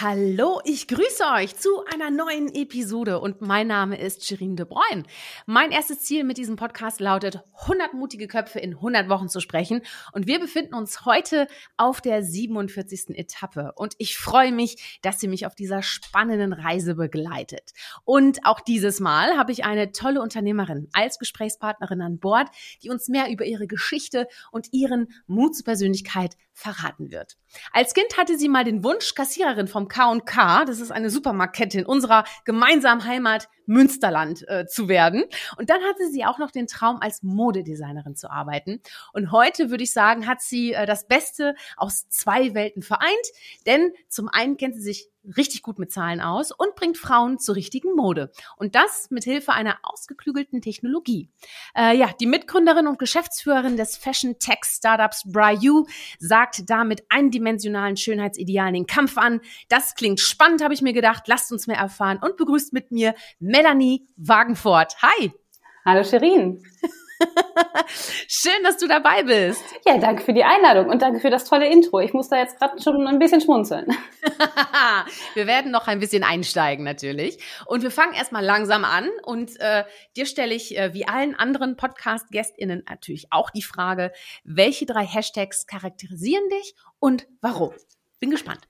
Hallo, ich grüße euch zu einer neuen Episode und mein Name ist Shirin de Bruyne. Mein erstes Ziel mit diesem Podcast lautet, 100 mutige Köpfe in 100 Wochen zu sprechen und wir befinden uns heute auf der 47. Etappe und ich freue mich, dass ihr mich auf dieser spannenden Reise begleitet. Und auch dieses Mal habe ich eine tolle Unternehmerin als Gesprächspartnerin an Bord, die uns mehr über ihre Geschichte und ihren Mut zur Persönlichkeit verraten wird. Als Kind hatte sie mal den Wunsch, Kassiererin vom K&K, das ist eine Supermarktkette in unserer gemeinsamen Heimat Münsterland äh, zu werden. Und dann hatte sie auch noch den Traum, als Modedesignerin zu arbeiten. Und heute würde ich sagen, hat sie äh, das Beste aus zwei Welten vereint. Denn zum einen kennt sie sich richtig gut mit Zahlen aus und bringt Frauen zur richtigen Mode. Und das mit Hilfe einer ausgeklügelten Technologie. Äh, ja, die Mitgründerin und Geschäftsführerin des Fashion Tech Startups Bryu sagt damit eindimensionalen Schönheitsidealen den Kampf an. Das klingt spannend, habe ich mir gedacht. Lasst uns mehr erfahren und begrüßt mit mir Melanie Wagenfort. Hi! Hallo Sherin. Schön, dass du dabei bist. Ja, danke für die Einladung und danke für das tolle Intro. Ich muss da jetzt gerade schon ein bisschen schmunzeln. wir werden noch ein bisschen einsteigen natürlich. Und wir fangen erstmal langsam an. Und äh, dir stelle ich, äh, wie allen anderen Podcast-GästInnen, natürlich auch die Frage, welche drei Hashtags charakterisieren dich und warum? Bin gespannt.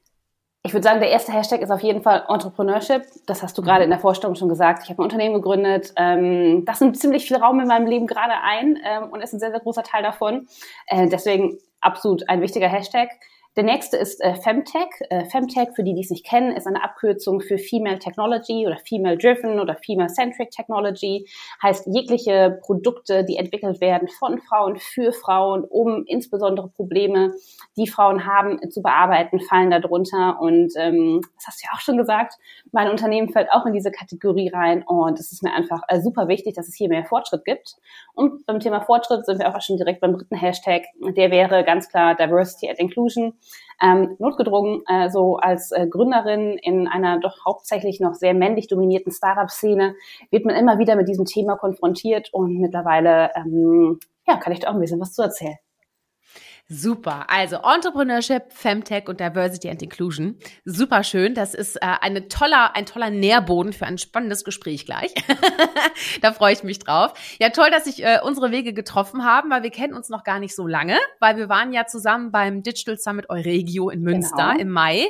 Ich würde sagen, der erste Hashtag ist auf jeden Fall Entrepreneurship. Das hast du gerade in der Vorstellung schon gesagt. Ich habe ein Unternehmen gegründet. Ähm, das nimmt ziemlich viel Raum in meinem Leben gerade ein ähm, und ist ein sehr, sehr großer Teil davon. Äh, deswegen absolut ein wichtiger Hashtag. Der nächste ist äh, Femtech. Äh, Femtech, für die, die es nicht kennen, ist eine Abkürzung für Female Technology oder Female Driven oder Female Centric Technology. Heißt jegliche Produkte, die entwickelt werden von Frauen für Frauen, um insbesondere Probleme, die Frauen haben, zu bearbeiten, fallen darunter. Und ähm, das hast du ja auch schon gesagt, mein Unternehmen fällt auch in diese Kategorie rein. Und es ist mir einfach äh, super wichtig, dass es hier mehr Fortschritt gibt. Und beim Thema Fortschritt sind wir auch schon direkt beim dritten Hashtag. Der wäre ganz klar Diversity and Inclusion ähm, notgedrungen, äh, so als äh, Gründerin in einer doch hauptsächlich noch sehr männlich dominierten Startup-Szene, wird man immer wieder mit diesem Thema konfrontiert und mittlerweile ähm, ja, kann ich da auch ein bisschen was zu erzählen. Super. Also Entrepreneurship, Femtech und Diversity and Inclusion. Super schön. Das ist äh, eine toller, ein toller Nährboden für ein spannendes Gespräch gleich. da freue ich mich drauf. Ja, toll, dass sich äh, unsere Wege getroffen haben, weil wir kennen uns noch gar nicht so lange, weil wir waren ja zusammen beim Digital Summit Euregio in Münster genau. im Mai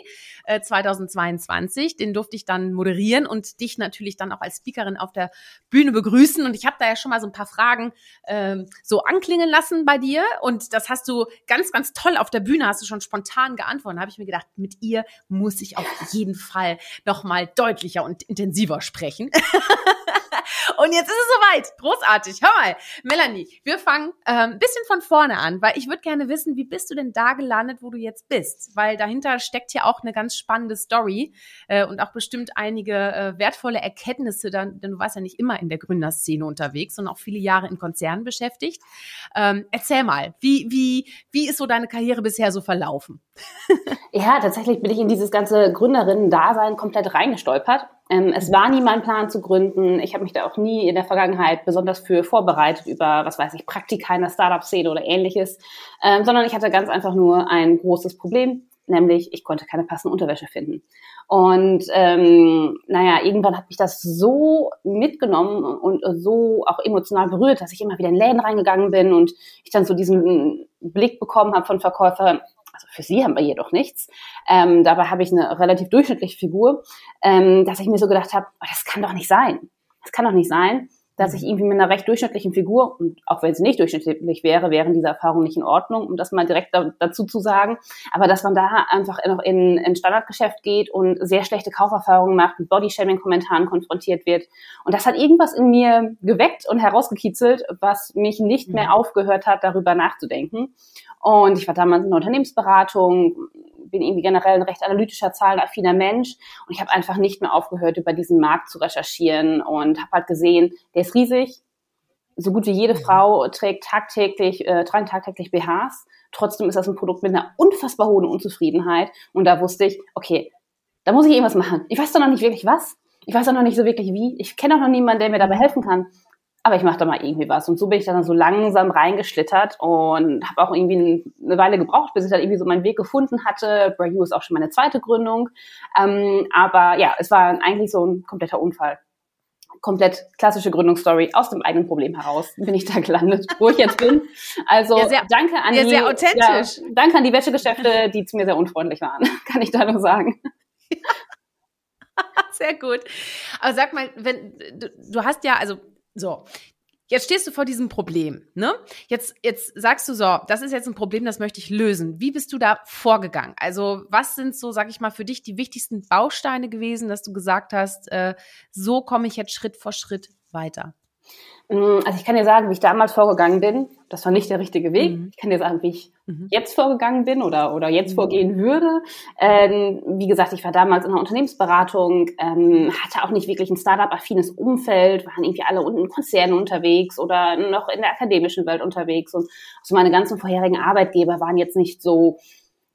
äh, 2022. Den durfte ich dann moderieren und dich natürlich dann auch als Speakerin auf der Bühne begrüßen. Und ich habe da ja schon mal so ein paar Fragen ähm, so anklingen lassen bei dir. Und das hast du ganz, ganz toll auf der Bühne, hast du schon spontan geantwortet. Da habe ich mir gedacht, mit ihr muss ich auf jeden Fall noch mal deutlicher und intensiver sprechen. Und jetzt ist es soweit. Großartig. Hör mal, Melanie, wir fangen äh, ein bisschen von vorne an, weil ich würde gerne wissen, wie bist du denn da gelandet, wo du jetzt bist? Weil dahinter steckt ja auch eine ganz spannende Story äh, und auch bestimmt einige äh, wertvolle Erkenntnisse, dann, denn du warst ja nicht immer in der Gründerszene unterwegs, sondern auch viele Jahre in Konzernen beschäftigt. Ähm, erzähl mal, wie, wie, wie ist so deine Karriere bisher so verlaufen? ja, tatsächlich bin ich in dieses ganze Gründerinnen-Dasein komplett reingestolpert. Ähm, es war nie mein Plan zu gründen. Ich habe mich da auch nie in der Vergangenheit besonders für vorbereitet über, was weiß ich, Praktika in der Startup-Szene oder ähnliches, ähm, sondern ich hatte ganz einfach nur ein großes Problem, nämlich ich konnte keine passende Unterwäsche finden. Und ähm, naja, irgendwann hat mich das so mitgenommen und so auch emotional berührt, dass ich immer wieder in Läden reingegangen bin und ich dann so diesen Blick bekommen habe von Verkäufern, also für sie haben wir jedoch nichts. Ähm, dabei habe ich eine relativ durchschnittliche Figur, ähm, dass ich mir so gedacht habe, oh, das kann doch nicht sein. Das kann doch nicht sein dass ich irgendwie mit einer recht durchschnittlichen Figur, und auch wenn sie nicht durchschnittlich wäre, wären diese Erfahrungen nicht in Ordnung, um das mal direkt da, dazu zu sagen, aber dass man da einfach noch in, in Standardgeschäft geht und sehr schlechte Kauferfahrungen macht, mit Bodyshaming-Kommentaren konfrontiert wird. Und das hat irgendwas in mir geweckt und herausgekitzelt, was mich nicht mehr mhm. aufgehört hat, darüber nachzudenken. Und ich war damals in der Unternehmensberatung, bin irgendwie generell ein recht analytischer, zahlenaffiner Mensch und ich habe einfach nicht mehr aufgehört, über diesen Markt zu recherchieren und habe halt gesehen, der ist riesig. So gut wie jede mhm. Frau trägt tagtäglich, äh, tragen tagtäglich BHs. Trotzdem ist das ein Produkt mit einer unfassbar hohen Unzufriedenheit. Und da wusste ich, okay, da muss ich irgendwas machen. Ich weiß doch noch nicht wirklich was. Ich weiß auch noch nicht so wirklich wie. Ich kenne auch noch niemanden, der mir dabei helfen kann. Aber ich mache da mal irgendwie was. Und so bin ich dann so langsam reingeschlittert und habe auch irgendwie eine Weile gebraucht, bis ich dann irgendwie so meinen Weg gefunden hatte. Brayu ist auch schon meine zweite Gründung. Ähm, aber ja, es war eigentlich so ein kompletter Unfall komplett klassische Gründungsstory aus dem eigenen Problem heraus bin ich da gelandet, wo ich jetzt bin. Also ja, sehr, danke an ja, die, sehr authentisch. Ja, danke an die Wäschegeschäfte, die zu mir sehr unfreundlich waren, kann ich da nur sagen. sehr gut. Aber sag mal, wenn du, du hast ja also so Jetzt stehst du vor diesem Problem, ne? Jetzt, jetzt sagst du so, das ist jetzt ein Problem, das möchte ich lösen. Wie bist du da vorgegangen? Also, was sind so, sag ich mal, für dich die wichtigsten Bausteine gewesen, dass du gesagt hast, äh, so komme ich jetzt Schritt vor Schritt weiter? Mm, also ich kann dir sagen, wie ich damals vorgegangen bin. Das war nicht der richtige Weg. Mhm. Ich kann dir sagen, wie ich mhm. jetzt vorgegangen bin oder, oder jetzt mhm. vorgehen würde. Ähm, wie gesagt, ich war damals in einer Unternehmensberatung, ähm, hatte auch nicht wirklich ein Startup-affines Umfeld, waren irgendwie alle unten in Konzernen unterwegs oder noch in der akademischen Welt unterwegs. Und also meine ganzen vorherigen Arbeitgeber waren jetzt nicht so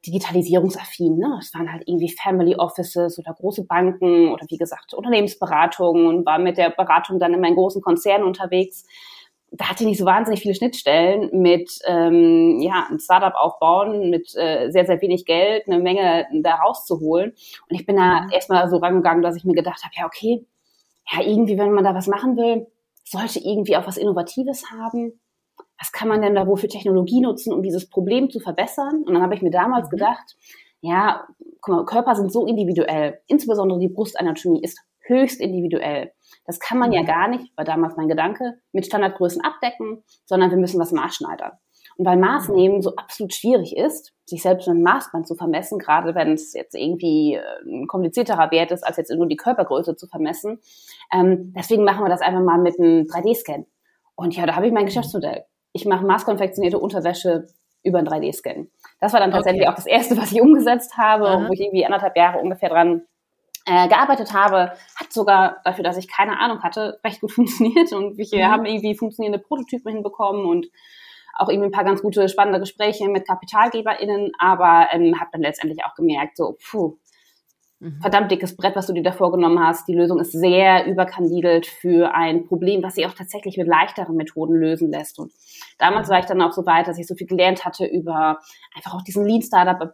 digitalisierungsaffin. Ne? Es waren halt irgendwie Family Offices oder große Banken oder wie gesagt Unternehmensberatungen und war mit der Beratung dann in meinen großen Konzernen unterwegs. Da hatte ich nicht so wahnsinnig viele Schnittstellen mit ähm, ja, ein Startup aufbauen, mit äh, sehr, sehr wenig Geld, eine Menge da rauszuholen. Und ich bin da mhm. erstmal so rangegangen, dass ich mir gedacht habe, ja, okay, ja, irgendwie, wenn man da was machen will, sollte irgendwie auch was Innovatives haben was kann man denn da wohl für Technologie nutzen, um dieses Problem zu verbessern? Und dann habe ich mir damals mhm. gedacht, ja, guck mal, Körper sind so individuell, insbesondere die Brustanatomie ist höchst individuell. Das kann man mhm. ja gar nicht, war damals mein Gedanke, mit Standardgrößen abdecken, sondern wir müssen was maßschneidern. Und weil Maßnehmen so absolut schwierig ist, sich selbst mit einem Maßband zu vermessen, gerade wenn es jetzt irgendwie äh, ein komplizierterer Wert ist, als jetzt nur die Körpergröße zu vermessen, ähm, deswegen machen wir das einfach mal mit einem 3D-Scan. Und ja, da habe ich mein Geschäftsmodell ich mache maßkonfektionierte Unterwäsche über einen 3D-Scan. Das war dann tatsächlich okay. auch das erste, was ich umgesetzt habe, Aha. wo ich irgendwie anderthalb Jahre ungefähr dran äh, gearbeitet habe, hat sogar dafür, dass ich keine Ahnung hatte, recht gut funktioniert und wir mhm. haben irgendwie funktionierende Prototypen hinbekommen und auch irgendwie ein paar ganz gute, spannende Gespräche mit KapitalgeberInnen, aber ähm, habe dann letztendlich auch gemerkt, so, puh, Mhm. verdammt dickes Brett, was du dir da vorgenommen hast. Die Lösung ist sehr überkandidelt für ein Problem, was sich auch tatsächlich mit leichteren Methoden lösen lässt. Und damals war ich dann auch so weit, dass ich so viel gelernt hatte über einfach auch diesen Lean Startup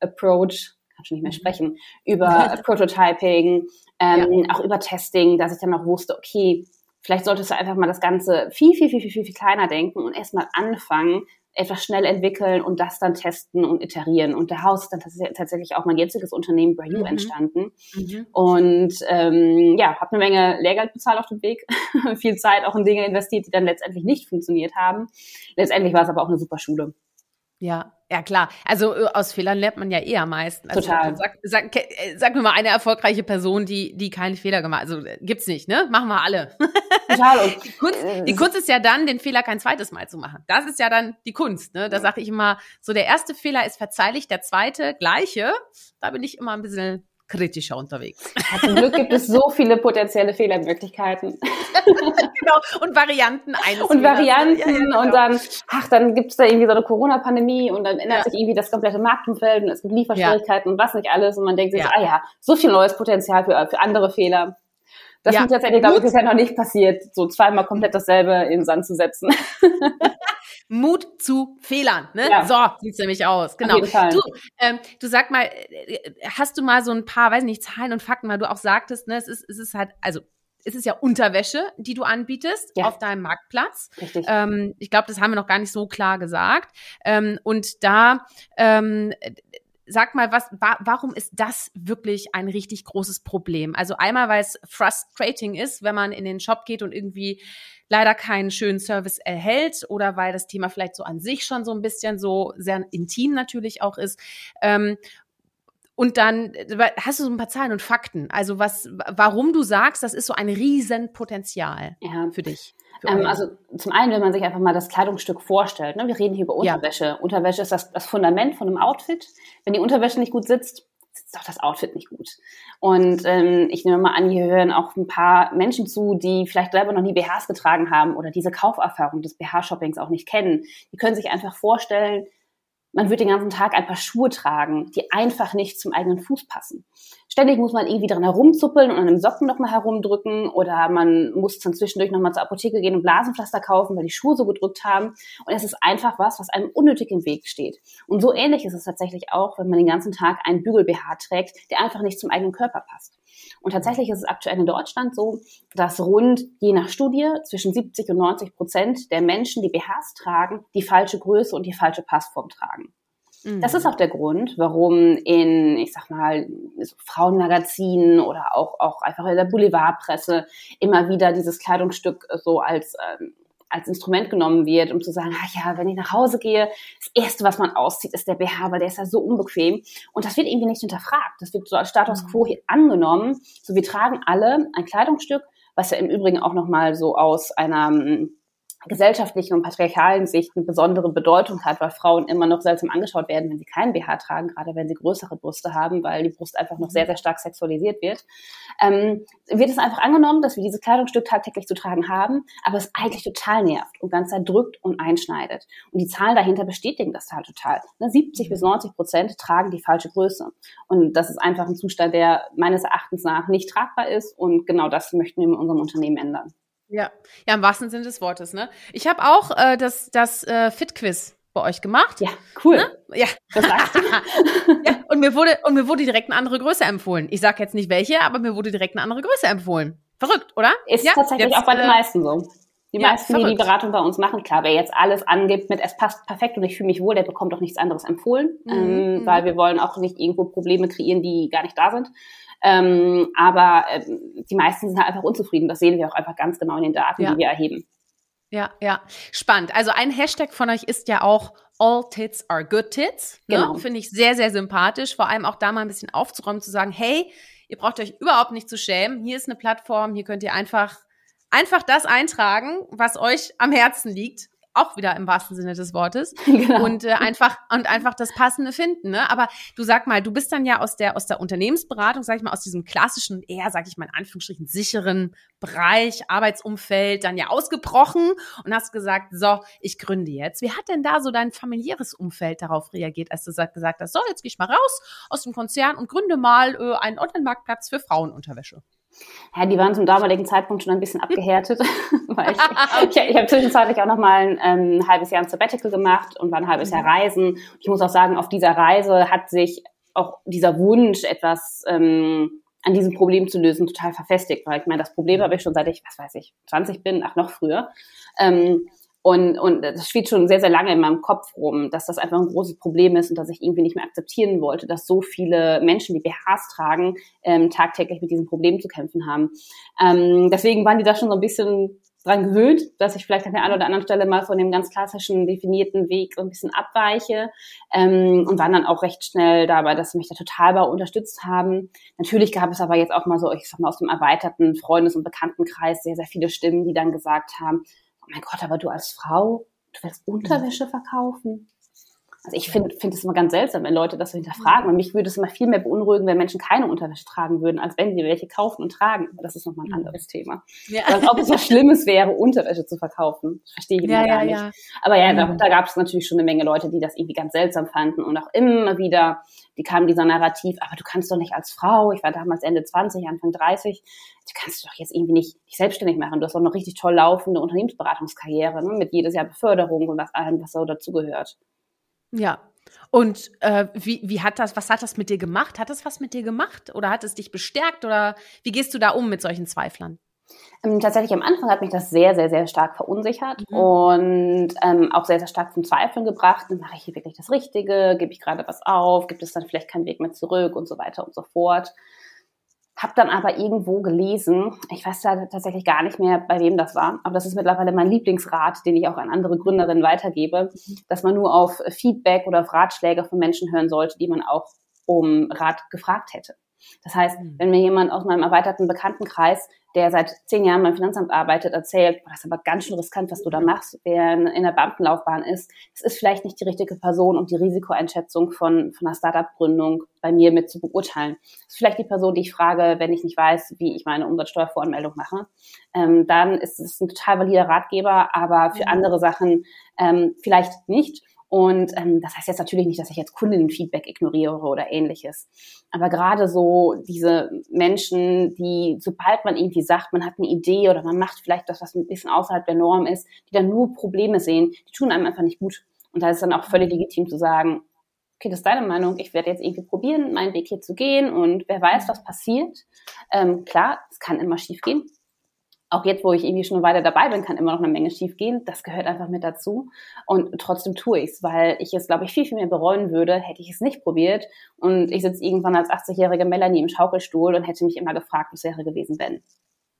Approach, kann schon nicht mehr mhm. sprechen, über Prototyping, ähm, ja. auch über Testing, dass ich dann auch wusste, okay, vielleicht solltest du einfach mal das Ganze viel, viel, viel, viel, viel, viel kleiner denken und erstmal anfangen, etwas schnell entwickeln und das dann testen und iterieren. Und daraus ist dann tatsächlich auch mein jetziges Unternehmen Brayu mhm. entstanden. Mhm. Und ähm, ja, habe eine Menge Lehrgeld bezahlt auf dem Weg, viel Zeit auch in Dinge investiert, die dann letztendlich nicht funktioniert haben. Letztendlich war es aber auch eine super Schule. Ja, ja klar. Also äh, aus Fehlern lernt man ja eher am meisten. Also, Total. Sag, sag, äh, sag mir mal eine erfolgreiche Person, die, die keine Fehler gemacht hat. Also äh, gibt's nicht, ne? Machen wir alle. Total. Die, Kunst, die Kunst ist ja dann, den Fehler kein zweites Mal zu machen. Das ist ja dann die Kunst, ne? Da sage ich immer, so der erste Fehler ist verzeihlich, der zweite gleiche. Da bin ich immer ein bisschen kritischer unterwegs. Ja, zum Glück gibt es so viele potenzielle Fehlermöglichkeiten. genau, und Varianten eines. Und Varianten ja, ja, genau. und dann, ach, dann gibt es da irgendwie so eine Corona-Pandemie und dann ändert sich irgendwie das komplette Marktumfeld und es gibt Lieferschwierigkeiten und was nicht alles und man denkt sich, so, ah ja, so viel neues Potenzial für, für andere Fehler. Das ja. ist tatsächlich, glaube ich, bisher noch nicht passiert, so zweimal komplett dasselbe in den Sand zu setzen. Mut zu Fehlern, ne? Ja. So sieht's nämlich aus. Genau. Du, ähm, du sag mal, hast du mal so ein paar, weiß nicht, Zahlen und Fakten, weil du auch sagtest, ne, es ist, es ist halt, also es ist ja Unterwäsche, die du anbietest ja. auf deinem Marktplatz. Richtig. Ähm, ich glaube, das haben wir noch gar nicht so klar gesagt. Ähm, und da ähm, sag mal, was, wa warum ist das wirklich ein richtig großes Problem? Also einmal, weil es frustrating ist, wenn man in den Shop geht und irgendwie leider keinen schönen Service erhält oder weil das Thema vielleicht so an sich schon so ein bisschen so sehr intim natürlich auch ist. Ähm, und dann hast du so ein paar Zahlen und Fakten. Also was, warum du sagst, das ist so ein Riesenpotenzial ja. für dich. Ähm, also zum einen, wenn man sich einfach mal das Kleidungsstück vorstellt. Ne? Wir reden hier über Unterwäsche. Ja. Unterwäsche ist das, das Fundament von einem Outfit. Wenn die Unterwäsche nicht gut sitzt, sitzt auch das Outfit nicht gut. Und ähm, ich nehme mal an, hier hören auch ein paar Menschen zu, die vielleicht selber noch nie BHs getragen haben oder diese Kauferfahrung des BH-Shoppings auch nicht kennen. Die können sich einfach vorstellen, man wird den ganzen Tag ein paar Schuhe tragen, die einfach nicht zum eigenen Fuß passen. Ständig muss man irgendwie dran herumzuppeln und an dem Socken nochmal herumdrücken oder man muss dann zwischendurch nochmal zur Apotheke gehen und Blasenpflaster kaufen, weil die Schuhe so gedrückt haben. Und es ist einfach was, was einem unnötig im Weg steht. Und so ähnlich ist es tatsächlich auch, wenn man den ganzen Tag einen Bügel-BH trägt, der einfach nicht zum eigenen Körper passt. Und tatsächlich ist es aktuell in Deutschland so, dass rund je nach Studie zwischen 70 und 90 Prozent der Menschen, die BHs tragen, die falsche Größe und die falsche Passform tragen. Das ist mhm. auch der Grund, warum in, ich sag mal, so Frauenmagazinen oder auch, auch einfach in der Boulevardpresse immer wieder dieses Kleidungsstück so als ähm, als Instrument genommen wird, um zu sagen, ach ja, wenn ich nach Hause gehe, das Erste, was man auszieht, ist der BH, weil der ist ja so unbequem. Und das wird irgendwie nicht hinterfragt. Das wird so als Status mhm. quo hier angenommen. So, wir tragen alle ein Kleidungsstück, was ja im Übrigen auch nochmal so aus einer gesellschaftlichen und patriarchalen Sicht eine besondere Bedeutung hat, weil Frauen immer noch seltsam angeschaut werden, wenn sie keinen BH tragen, gerade wenn sie größere Brüste haben, weil die Brust einfach noch sehr, sehr stark sexualisiert wird, ähm, wird es einfach angenommen, dass wir dieses Kleidungsstück tagtäglich zu tragen haben, aber es eigentlich total nervt und ganz Zeit drückt und einschneidet. Und die Zahlen dahinter bestätigen das halt total. Ne, 70 bis 90 Prozent tragen die falsche Größe. Und das ist einfach ein Zustand, der meines Erachtens nach nicht tragbar ist und genau das möchten wir in unserem Unternehmen ändern. Ja, ja, im wahrsten Sinne des Wortes, ne? Ich habe auch äh, das, das äh, Fit-Quiz bei euch gemacht. Ja, cool. Ne? Ja. Das sagst du. ja. Und mir wurde, und mir wurde direkt eine andere Größe empfohlen. Ich sage jetzt nicht welche, aber mir wurde direkt eine andere Größe empfohlen. Verrückt, oder? Ist ja, tatsächlich jetzt, auch bei den äh, meisten so. Die ja, meisten, verrückt. die die Beratung bei uns machen, klar, wer jetzt alles angibt mit es passt perfekt und ich fühle mich wohl, der bekommt auch nichts anderes empfohlen, mhm. ähm, mhm. weil wir wollen auch nicht irgendwo Probleme kreieren, die gar nicht da sind. Ähm, aber äh, die meisten sind halt einfach unzufrieden. Das sehen wir auch einfach ganz genau in den Daten, ja. die wir erheben. Ja, ja. Spannend. Also ein Hashtag von euch ist ja auch All Tits are good tits. Ne? Genau. Finde ich sehr, sehr sympathisch. Vor allem auch da mal ein bisschen aufzuräumen, zu sagen, hey, ihr braucht euch überhaupt nicht zu schämen. Hier ist eine Plattform, hier könnt ihr einfach, einfach das eintragen, was euch am Herzen liegt auch wieder im wahrsten Sinne des Wortes genau. und äh, einfach und einfach das Passende finden. Ne? Aber du sag mal, du bist dann ja aus der aus der Unternehmensberatung, sag ich mal, aus diesem klassischen eher, sag ich mal in Anführungsstrichen sicheren Bereich Arbeitsumfeld dann ja ausgebrochen und hast gesagt, so, ich gründe jetzt. Wie hat denn da so dein familiäres Umfeld darauf reagiert, als du gesagt hast, so, jetzt gehe ich mal raus aus dem Konzern und gründe mal äh, einen Online-Marktplatz für Frauenunterwäsche? Ja, die waren zum damaligen Zeitpunkt schon ein bisschen abgehärtet, weil ich, ich, ich habe zwischenzeitlich auch noch mal ein, ähm, halbes Jahr ein Sabbatical gemacht und war ein halbes Jahr mhm. reisen. Ich muss auch sagen, auf dieser Reise hat sich auch dieser Wunsch, etwas ähm, an diesem Problem zu lösen, total verfestigt. Weil ich meine, das Problem habe ich schon seit ich, was weiß ich, 20 bin, ach noch früher. Ähm, und, und das spielt schon sehr, sehr lange in meinem Kopf rum, dass das einfach ein großes Problem ist und dass ich irgendwie nicht mehr akzeptieren wollte, dass so viele Menschen, die BHs tragen, ähm, tagtäglich mit diesem Problem zu kämpfen haben. Ähm, deswegen waren die da schon so ein bisschen dran gewöhnt, dass ich vielleicht an der einen oder anderen Stelle mal von dem ganz klassischen definierten Weg so ein bisschen abweiche ähm, und waren dann auch recht schnell dabei, dass sie mich da total bei unterstützt haben. Natürlich gab es aber jetzt auch mal so, ich sag mal, aus dem erweiterten Freundes- und Bekanntenkreis sehr, sehr viele Stimmen, die dann gesagt haben, oh mein Gott, aber du als Frau, du willst Unterwäsche verkaufen? Also ich finde finde es immer ganz seltsam, wenn Leute das so hinterfragen. Und mich würde es immer viel mehr beunruhigen, wenn Menschen keine Unterwäsche tragen würden, als wenn sie welche kaufen und tragen. Aber das ist nochmal ein mhm. anderes Thema. Ja. Als ob es was Schlimmes wäre, Unterwäsche zu verkaufen. Das verstehe ich ja, gar ja, nicht. Aber ja, da, mhm. da gab es natürlich schon eine Menge Leute, die das irgendwie ganz seltsam fanden und auch immer wieder, die kamen dieser Narrativ, aber du kannst doch nicht als Frau, ich war damals Ende 20, Anfang 30, du kannst doch jetzt irgendwie nicht dich selbstständig machen. Du hast doch noch richtig toll laufende Unternehmensberatungskarriere ne, mit jedes Jahr Beförderung und was allem, was so dazugehört. Ja. Und äh, wie, wie hat das, was hat das mit dir gemacht? Hat es was mit dir gemacht oder hat es dich bestärkt oder wie gehst du da um mit solchen Zweiflern? Ähm, tatsächlich am Anfang hat mich das sehr, sehr, sehr stark verunsichert mhm. und ähm, auch sehr, sehr stark zum Zweifeln gebracht. Mache ich hier wirklich das Richtige? Gebe ich gerade was auf? Gibt es dann vielleicht keinen Weg mehr zurück und so weiter und so fort? Hab dann aber irgendwo gelesen, ich weiß da tatsächlich gar nicht mehr, bei wem das war, aber das ist mittlerweile mein Lieblingsrat, den ich auch an andere Gründerinnen weitergebe, dass man nur auf Feedback oder auf Ratschläge von Menschen hören sollte, die man auch um Rat gefragt hätte. Das heißt, mhm. wenn mir jemand aus meinem erweiterten Bekanntenkreis der seit zehn Jahren beim Finanzamt arbeitet, erzählt, das ist aber ganz schön riskant, was du da machst, wer in der Beamtenlaufbahn ist. Es ist vielleicht nicht die richtige Person, um die Risikoeinschätzung von, von einer Startup-Gründung bei mir mit zu beurteilen. Das ist vielleicht die Person, die ich frage, wenn ich nicht weiß, wie ich meine Umsatzsteuervoranmeldung mache. Ähm, dann ist es ein total valider Ratgeber, aber für andere Sachen ähm, vielleicht nicht. Und ähm, das heißt jetzt natürlich nicht, dass ich jetzt Kundenfeedback ignoriere oder ähnliches. Aber gerade so diese Menschen, die, sobald man irgendwie sagt, man hat eine Idee oder man macht vielleicht das, was ein bisschen außerhalb der Norm ist, die dann nur Probleme sehen, die tun einem einfach nicht gut. Und da ist dann auch völlig legitim zu sagen, okay, das ist deine Meinung, ich werde jetzt irgendwie probieren, meinen Weg hier zu gehen und wer weiß, was passiert. Ähm, klar, es kann immer schief gehen. Auch jetzt, wo ich irgendwie schon weiter dabei bin, kann immer noch eine Menge schief gehen. Das gehört einfach mit dazu. Und trotzdem tue ich es, weil ich es, glaube ich, viel, viel mehr bereuen würde, hätte ich es nicht probiert. Und ich sitze irgendwann als 80-jährige Melanie im Schaukelstuhl und hätte mich immer gefragt, was wäre gewesen, wenn.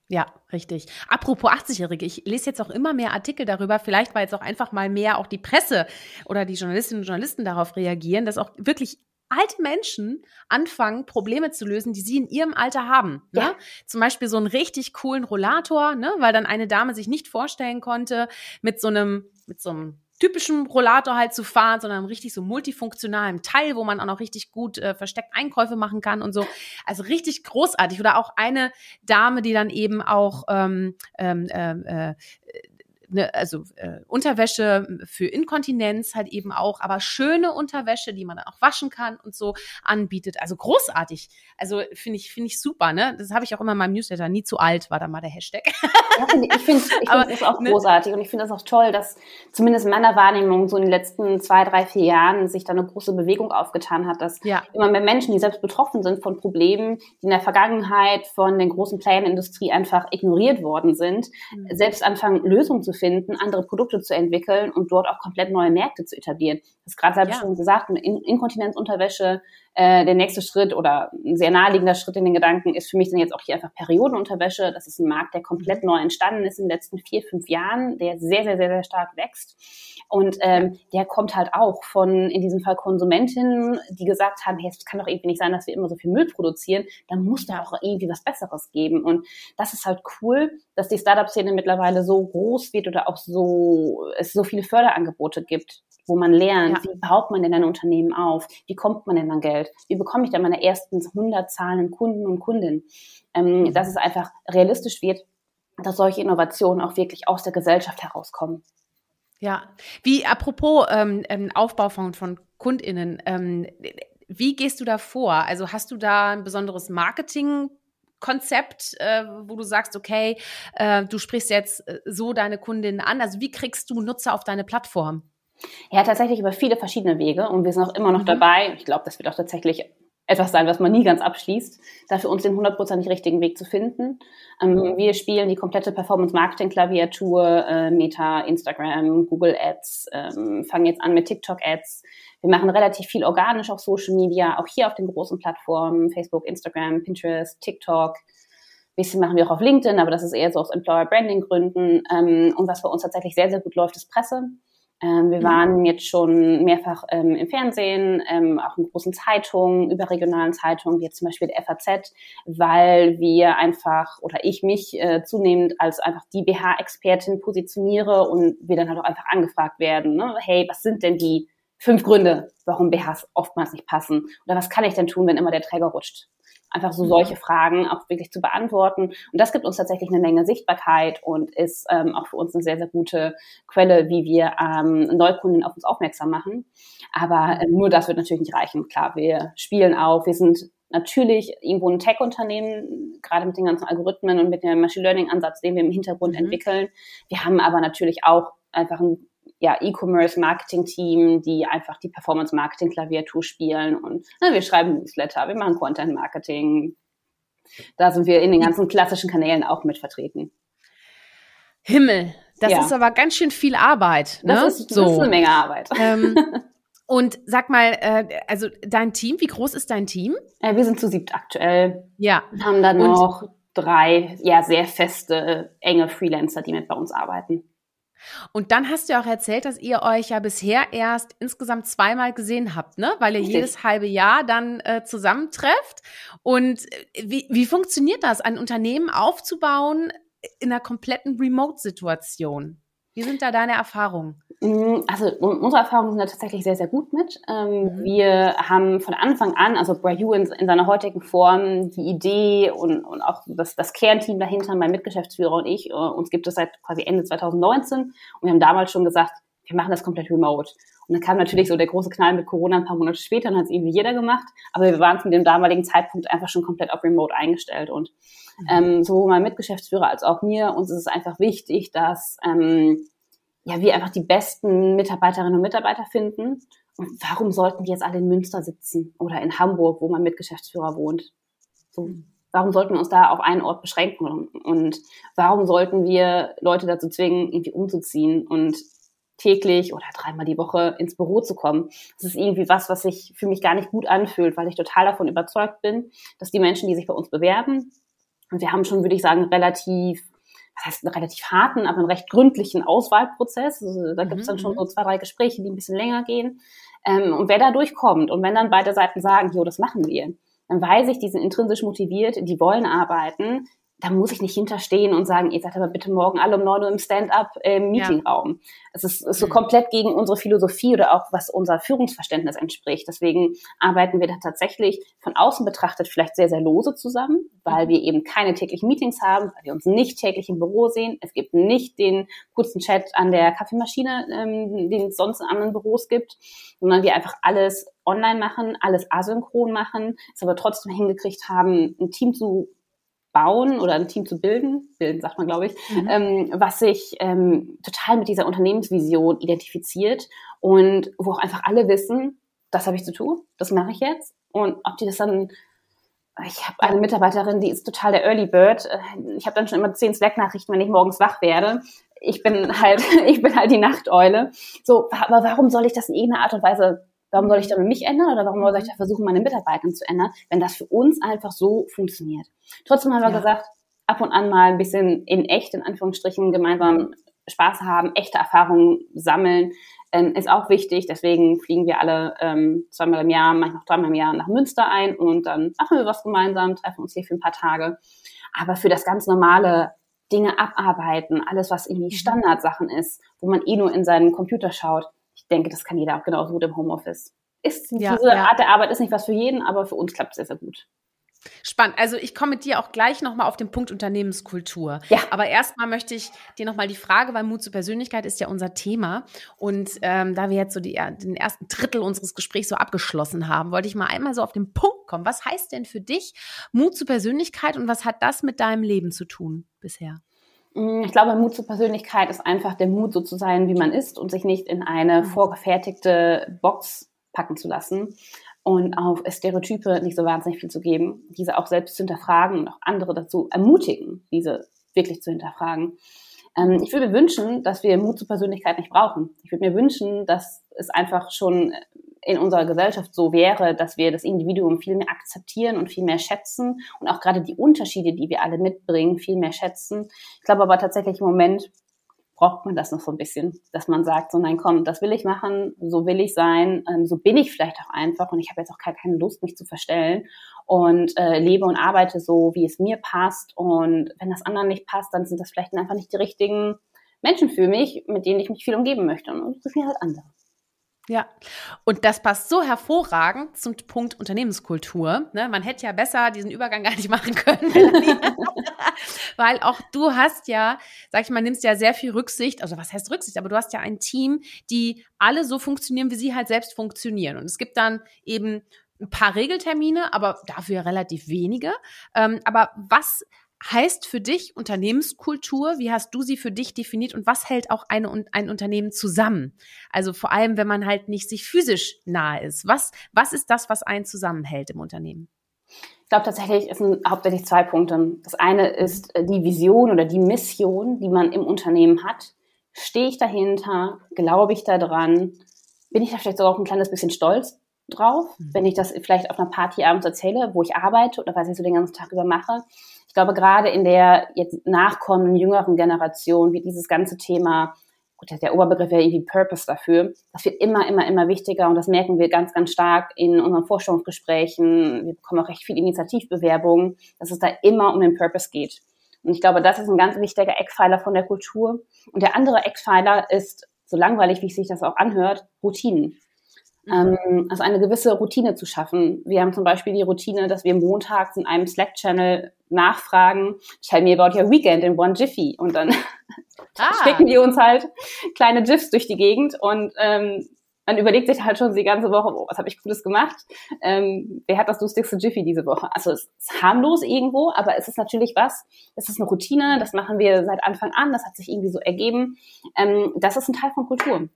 Ja, richtig. Apropos 80-Jährige, ich lese jetzt auch immer mehr Artikel darüber, vielleicht weil jetzt auch einfach mal mehr auch die Presse oder die Journalistinnen und Journalisten darauf reagieren, dass auch wirklich alte Menschen anfangen, Probleme zu lösen, die sie in ihrem Alter haben. Ne? Ja. Zum Beispiel so einen richtig coolen Rollator, ne? weil dann eine Dame sich nicht vorstellen konnte, mit so einem, mit so einem typischen Rollator halt zu fahren, sondern richtig so multifunktionalen Teil, wo man auch noch richtig gut äh, versteckt Einkäufe machen kann und so. Also richtig großartig. Oder auch eine Dame, die dann eben auch ähm, ähm, äh, ne, also äh, Unterwäsche für Inkontinenz halt eben auch, aber schöne Unterwäsche, die man dann auch waschen kann und so anbietet. Also großartig. Also finde ich finde ich super, ne? Das habe ich auch immer in meinem Newsletter. Nie zu alt war da mal der Hashtag. Ja, find, ich finde ich find das auch ne? großartig und ich finde das auch toll, dass zumindest in meiner Wahrnehmung so in den letzten zwei, drei, vier Jahren sich da eine große Bewegung aufgetan hat, dass ja. immer mehr Menschen, die selbst betroffen sind von Problemen, die in der Vergangenheit von den großen Playern Industrie einfach ignoriert worden sind, mhm. selbst anfangen Lösungen zu finden, andere Produkte zu entwickeln und dort auch komplett neue Märkte zu etablieren. Das gerade, habe ja. schon gesagt, In Inkontinenzunterwäsche, äh, der nächste Schritt oder ein sehr naheliegender Schritt in den Gedanken ist für mich dann jetzt auch hier einfach Periodenunterwäsche. Das ist ein Markt, der komplett neu entstanden ist in den letzten vier, fünf Jahren, der sehr, sehr, sehr, sehr stark wächst. Und ähm, der kommt halt auch von, in diesem Fall Konsumentinnen, die gesagt haben, hey, es kann doch irgendwie nicht sein, dass wir immer so viel Müll produzieren. Da muss da auch irgendwie was Besseres geben. Und das ist halt cool, dass die Startup-Szene mittlerweile so groß wird oder auch so, es so viele Förderangebote gibt wo man lernt, ja. wie baut man denn ein Unternehmen auf, wie kommt man denn an Geld, wie bekomme ich denn meine ersten 100 zahlenden Kunden und Kundinnen, ähm, mhm. dass es einfach realistisch wird, dass solche Innovationen auch wirklich aus der Gesellschaft herauskommen. Ja, wie apropos ähm, ähm, Aufbau von, von KundInnen, ähm, wie gehst du da vor? Also hast du da ein besonderes Marketing Konzept, äh, wo du sagst, okay, äh, du sprichst jetzt äh, so deine Kundinnen an. Also wie kriegst du Nutzer auf deine Plattform? Ja, tatsächlich über viele verschiedene Wege und wir sind auch immer noch mhm. dabei. Ich glaube, das wird auch tatsächlich etwas sein, was man nie ganz abschließt, da für uns den hundertprozentig richtigen Weg zu finden. Ähm, mhm. wir spielen die komplette Performance-Marketing-Klaviatur, äh, Meta, Instagram, Google Ads, ähm, fangen jetzt an mit TikTok-Ads. Wir machen relativ viel organisch auf Social Media, auch hier auf den großen Plattformen, Facebook, Instagram, Pinterest, TikTok. Ein bisschen machen wir auch auf LinkedIn, aber das ist eher so aus Employer-Branding-Gründen. Ähm, und was bei uns tatsächlich sehr, sehr gut läuft, ist Presse. Ähm, wir waren jetzt schon mehrfach ähm, im Fernsehen, ähm, auch in großen Zeitungen, überregionalen Zeitungen, wie jetzt zum Beispiel der FAZ, weil wir einfach oder ich mich äh, zunehmend als einfach die BH-Expertin positioniere und wir dann halt auch einfach angefragt werden. Ne? Hey, was sind denn die fünf Gründe, warum BHs oftmals nicht passen? Oder was kann ich denn tun, wenn immer der Träger rutscht? einfach so solche Fragen auch wirklich zu beantworten. Und das gibt uns tatsächlich eine Menge Sichtbarkeit und ist ähm, auch für uns eine sehr, sehr gute Quelle, wie wir ähm, Neukunden auf uns aufmerksam machen. Aber äh, nur das wird natürlich nicht reichen. Klar, wir spielen auf, wir sind natürlich irgendwo ein Tech-Unternehmen, gerade mit den ganzen Algorithmen und mit dem Machine Learning-Ansatz, den wir im Hintergrund mhm. entwickeln. Wir haben aber natürlich auch einfach ein ja, E-Commerce-Marketing-Team, die einfach die Performance-Marketing-Klaviatur spielen und na, wir schreiben Newsletter, wir machen Content-Marketing. Da sind wir in den ganzen klassischen Kanälen auch mit vertreten. Himmel, das ja. ist aber ganz schön viel Arbeit. Ne? Das, ist, das so. ist eine Menge Arbeit. Ähm, und sag mal, äh, also dein Team, wie groß ist dein Team? Äh, wir sind zu siebt aktuell. Ja. Haben dann und noch drei, ja, sehr feste, enge Freelancer, die mit bei uns arbeiten. Und dann hast du auch erzählt, dass ihr euch ja bisher erst insgesamt zweimal gesehen habt, ne? Weil ihr Richtig. jedes halbe Jahr dann äh, zusammentrefft. Und äh, wie, wie funktioniert das, ein Unternehmen aufzubauen in einer kompletten Remote-Situation? Wie sind da deine Erfahrungen? Mm, also unsere Erfahrungen sind da tatsächlich sehr, sehr gut mit. Ähm, mhm. Wir haben von Anfang an, also Brayu in, in, seiner heutigen Form, die Idee und, und auch das, das Kernteam dahinter, mein Mitgeschäftsführer und ich, äh, uns gibt es seit quasi Ende 2019 und wir haben damals schon gesagt, wir machen das komplett remote. Und dann kam natürlich so der große Knall mit Corona ein paar Monate später, dann hat es irgendwie jeder gemacht. Aber wir waren zu dem damaligen Zeitpunkt einfach schon komplett auf Remote eingestellt. Und mhm. ähm, sowohl mein Mitgeschäftsführer als auch mir, uns ist es einfach wichtig, dass ähm, ja, wir einfach die besten Mitarbeiterinnen und Mitarbeiter finden. Und warum sollten die jetzt alle in Münster sitzen oder in Hamburg, wo mein Mitgeschäftsführer wohnt? So, warum sollten wir uns da auf einen Ort beschränken? Und warum sollten wir Leute dazu zwingen, irgendwie umzuziehen und täglich oder dreimal die Woche ins Büro zu kommen. Das ist irgendwie was, was sich für mich gar nicht gut anfühlt, weil ich total davon überzeugt bin, dass die Menschen, die sich bei uns bewerben, und wir haben schon, würde ich sagen, relativ, was heißt einen relativ harten, aber einen recht gründlichen Auswahlprozess. Also, da gibt es dann schon mhm. so zwei, drei Gespräche, die ein bisschen länger gehen. Ähm, und wer da durchkommt und wenn dann beide Seiten sagen, jo, das machen wir, dann weiß ich, die sind intrinsisch motiviert, die wollen arbeiten, da muss ich nicht hinterstehen und sagen, ihr seid aber bitte morgen alle um neun Uhr im Stand-up im Meetingraum. Ja. Es ist, ist so mhm. komplett gegen unsere Philosophie oder auch was unser Führungsverständnis entspricht. Deswegen arbeiten wir da tatsächlich von außen betrachtet vielleicht sehr, sehr lose zusammen, weil mhm. wir eben keine täglichen Meetings haben, weil wir uns nicht täglich im Büro sehen. Es gibt nicht den kurzen Chat an der Kaffeemaschine, ähm, den es sonst in anderen Büros gibt, sondern wir einfach alles online machen, alles asynchron machen, es aber trotzdem hingekriegt haben, ein Team zu bauen oder ein Team zu bilden, bilden sagt man, glaube ich, mhm. ähm, was sich ähm, total mit dieser Unternehmensvision identifiziert und wo auch einfach alle wissen, das habe ich zu tun, das mache ich jetzt. Und ob die das dann, ich habe eine Mitarbeiterin, die ist total der Early Bird. Äh, ich habe dann schon immer zehn Slack-Nachrichten, wenn ich morgens wach werde. Ich bin halt, ich bin halt die Nachteule. So, aber warum soll ich das in irgendeiner Art und Weise Warum soll ich da mich ändern oder warum soll ich da versuchen, meine Mitarbeiter zu ändern, wenn das für uns einfach so funktioniert? Trotzdem haben wir ja. gesagt, ab und an mal ein bisschen in echt, in Anführungsstrichen, gemeinsam Spaß haben, echte Erfahrungen sammeln, ähm, ist auch wichtig. Deswegen fliegen wir alle ähm, zweimal im Jahr, manchmal auch dreimal im Jahr nach Münster ein und dann machen wir was gemeinsam, treffen uns hier für ein paar Tage. Aber für das ganz normale Dinge abarbeiten, alles, was irgendwie mhm. Standardsachen ist, wo man eh nur in seinen Computer schaut, ich denke, das kann jeder auch genauso gut im Homeoffice. Ist, ja, diese ja. Art der Arbeit ist nicht was für jeden, aber für uns klappt es sehr, sehr gut. Spannend. Also ich komme mit dir auch gleich nochmal auf den Punkt Unternehmenskultur. Ja. Aber erstmal möchte ich dir nochmal die Frage, weil Mut zur Persönlichkeit ist ja unser Thema. Und ähm, da wir jetzt so die, den ersten Drittel unseres Gesprächs so abgeschlossen haben, wollte ich mal einmal so auf den Punkt kommen. Was heißt denn für dich Mut zur Persönlichkeit und was hat das mit deinem Leben zu tun bisher? Mm, ich glaube, Mut zur Persönlichkeit ist einfach der Mut, so zu sein, wie man ist und sich nicht in eine vorgefertigte Box packen zu lassen und auf Stereotype nicht so wahnsinnig viel zu geben, diese auch selbst zu hinterfragen und auch andere dazu ermutigen, diese wirklich zu hinterfragen. Ähm, ich würde mir wünschen, dass wir Mut zur Persönlichkeit nicht brauchen. Ich würde mir wünschen, dass es einfach schon in unserer Gesellschaft so wäre, dass wir das Individuum viel mehr akzeptieren und viel mehr schätzen und auch gerade die Unterschiede, die wir alle mitbringen, viel mehr schätzen. Ich glaube aber tatsächlich im Moment braucht man das noch so ein bisschen, dass man sagt, so nein, komm, das will ich machen, so will ich sein, ähm, so bin ich vielleicht auch einfach und ich habe jetzt auch gar keine Lust, mich zu verstellen und äh, lebe und arbeite so, wie es mir passt und wenn das anderen nicht passt, dann sind das vielleicht einfach nicht die richtigen Menschen für mich, mit denen ich mich viel umgeben möchte und das sind halt andere. Ja, und das passt so hervorragend zum Punkt Unternehmenskultur. Ne? Man hätte ja besser diesen Übergang gar nicht machen können, weil auch du hast ja, sag ich mal, nimmst ja sehr viel Rücksicht, also was heißt Rücksicht, aber du hast ja ein Team, die alle so funktionieren, wie sie halt selbst funktionieren. Und es gibt dann eben ein paar Regeltermine, aber dafür relativ wenige. Ähm, aber was heißt für dich Unternehmenskultur? Wie hast du sie für dich definiert und was hält auch eine, ein Unternehmen zusammen? Also vor allem, wenn man halt nicht sich physisch nahe ist. Was, was ist das, was einen zusammenhält im Unternehmen? Ich glaube tatsächlich, es sind hauptsächlich zwei Punkte. Das eine ist äh, die Vision oder die Mission, die man im Unternehmen hat. Stehe ich dahinter? Glaube ich daran? Bin ich da vielleicht sogar auch ein kleines bisschen stolz drauf, mhm. wenn ich das vielleicht auf einer Party abends erzähle, wo ich arbeite oder was ich so den ganzen Tag über mache? Ich glaube, gerade in der jetzt nachkommenden jüngeren Generation wird dieses ganze Thema, gut, der Oberbegriff wäre irgendwie Purpose dafür, das wird immer, immer, immer wichtiger und das merken wir ganz, ganz stark in unseren Forschungsgesprächen. Wir bekommen auch recht viele Initiativbewerbungen, dass es da immer um den Purpose geht. Und ich glaube, das ist ein ganz wichtiger Eckpfeiler von der Kultur. Und der andere Eckpfeiler ist, so langweilig, wie sich das auch anhört, Routinen. Mhm. Ähm, also eine gewisse Routine zu schaffen. Wir haben zum Beispiel die Routine, dass wir montags in einem Slack-Channel nachfragen, tell me about your weekend in one Jiffy. Und dann ah. schicken die uns halt kleine GIFs durch die Gegend und ähm, man überlegt sich halt schon die ganze Woche, oh, was habe ich Cooles gemacht? Ähm, wer hat das lustigste Jiffy diese Woche? Also es ist harmlos irgendwo, aber es ist natürlich was. Es ist eine Routine, das machen wir seit Anfang an, das hat sich irgendwie so ergeben. Ähm, das ist ein Teil von Kultur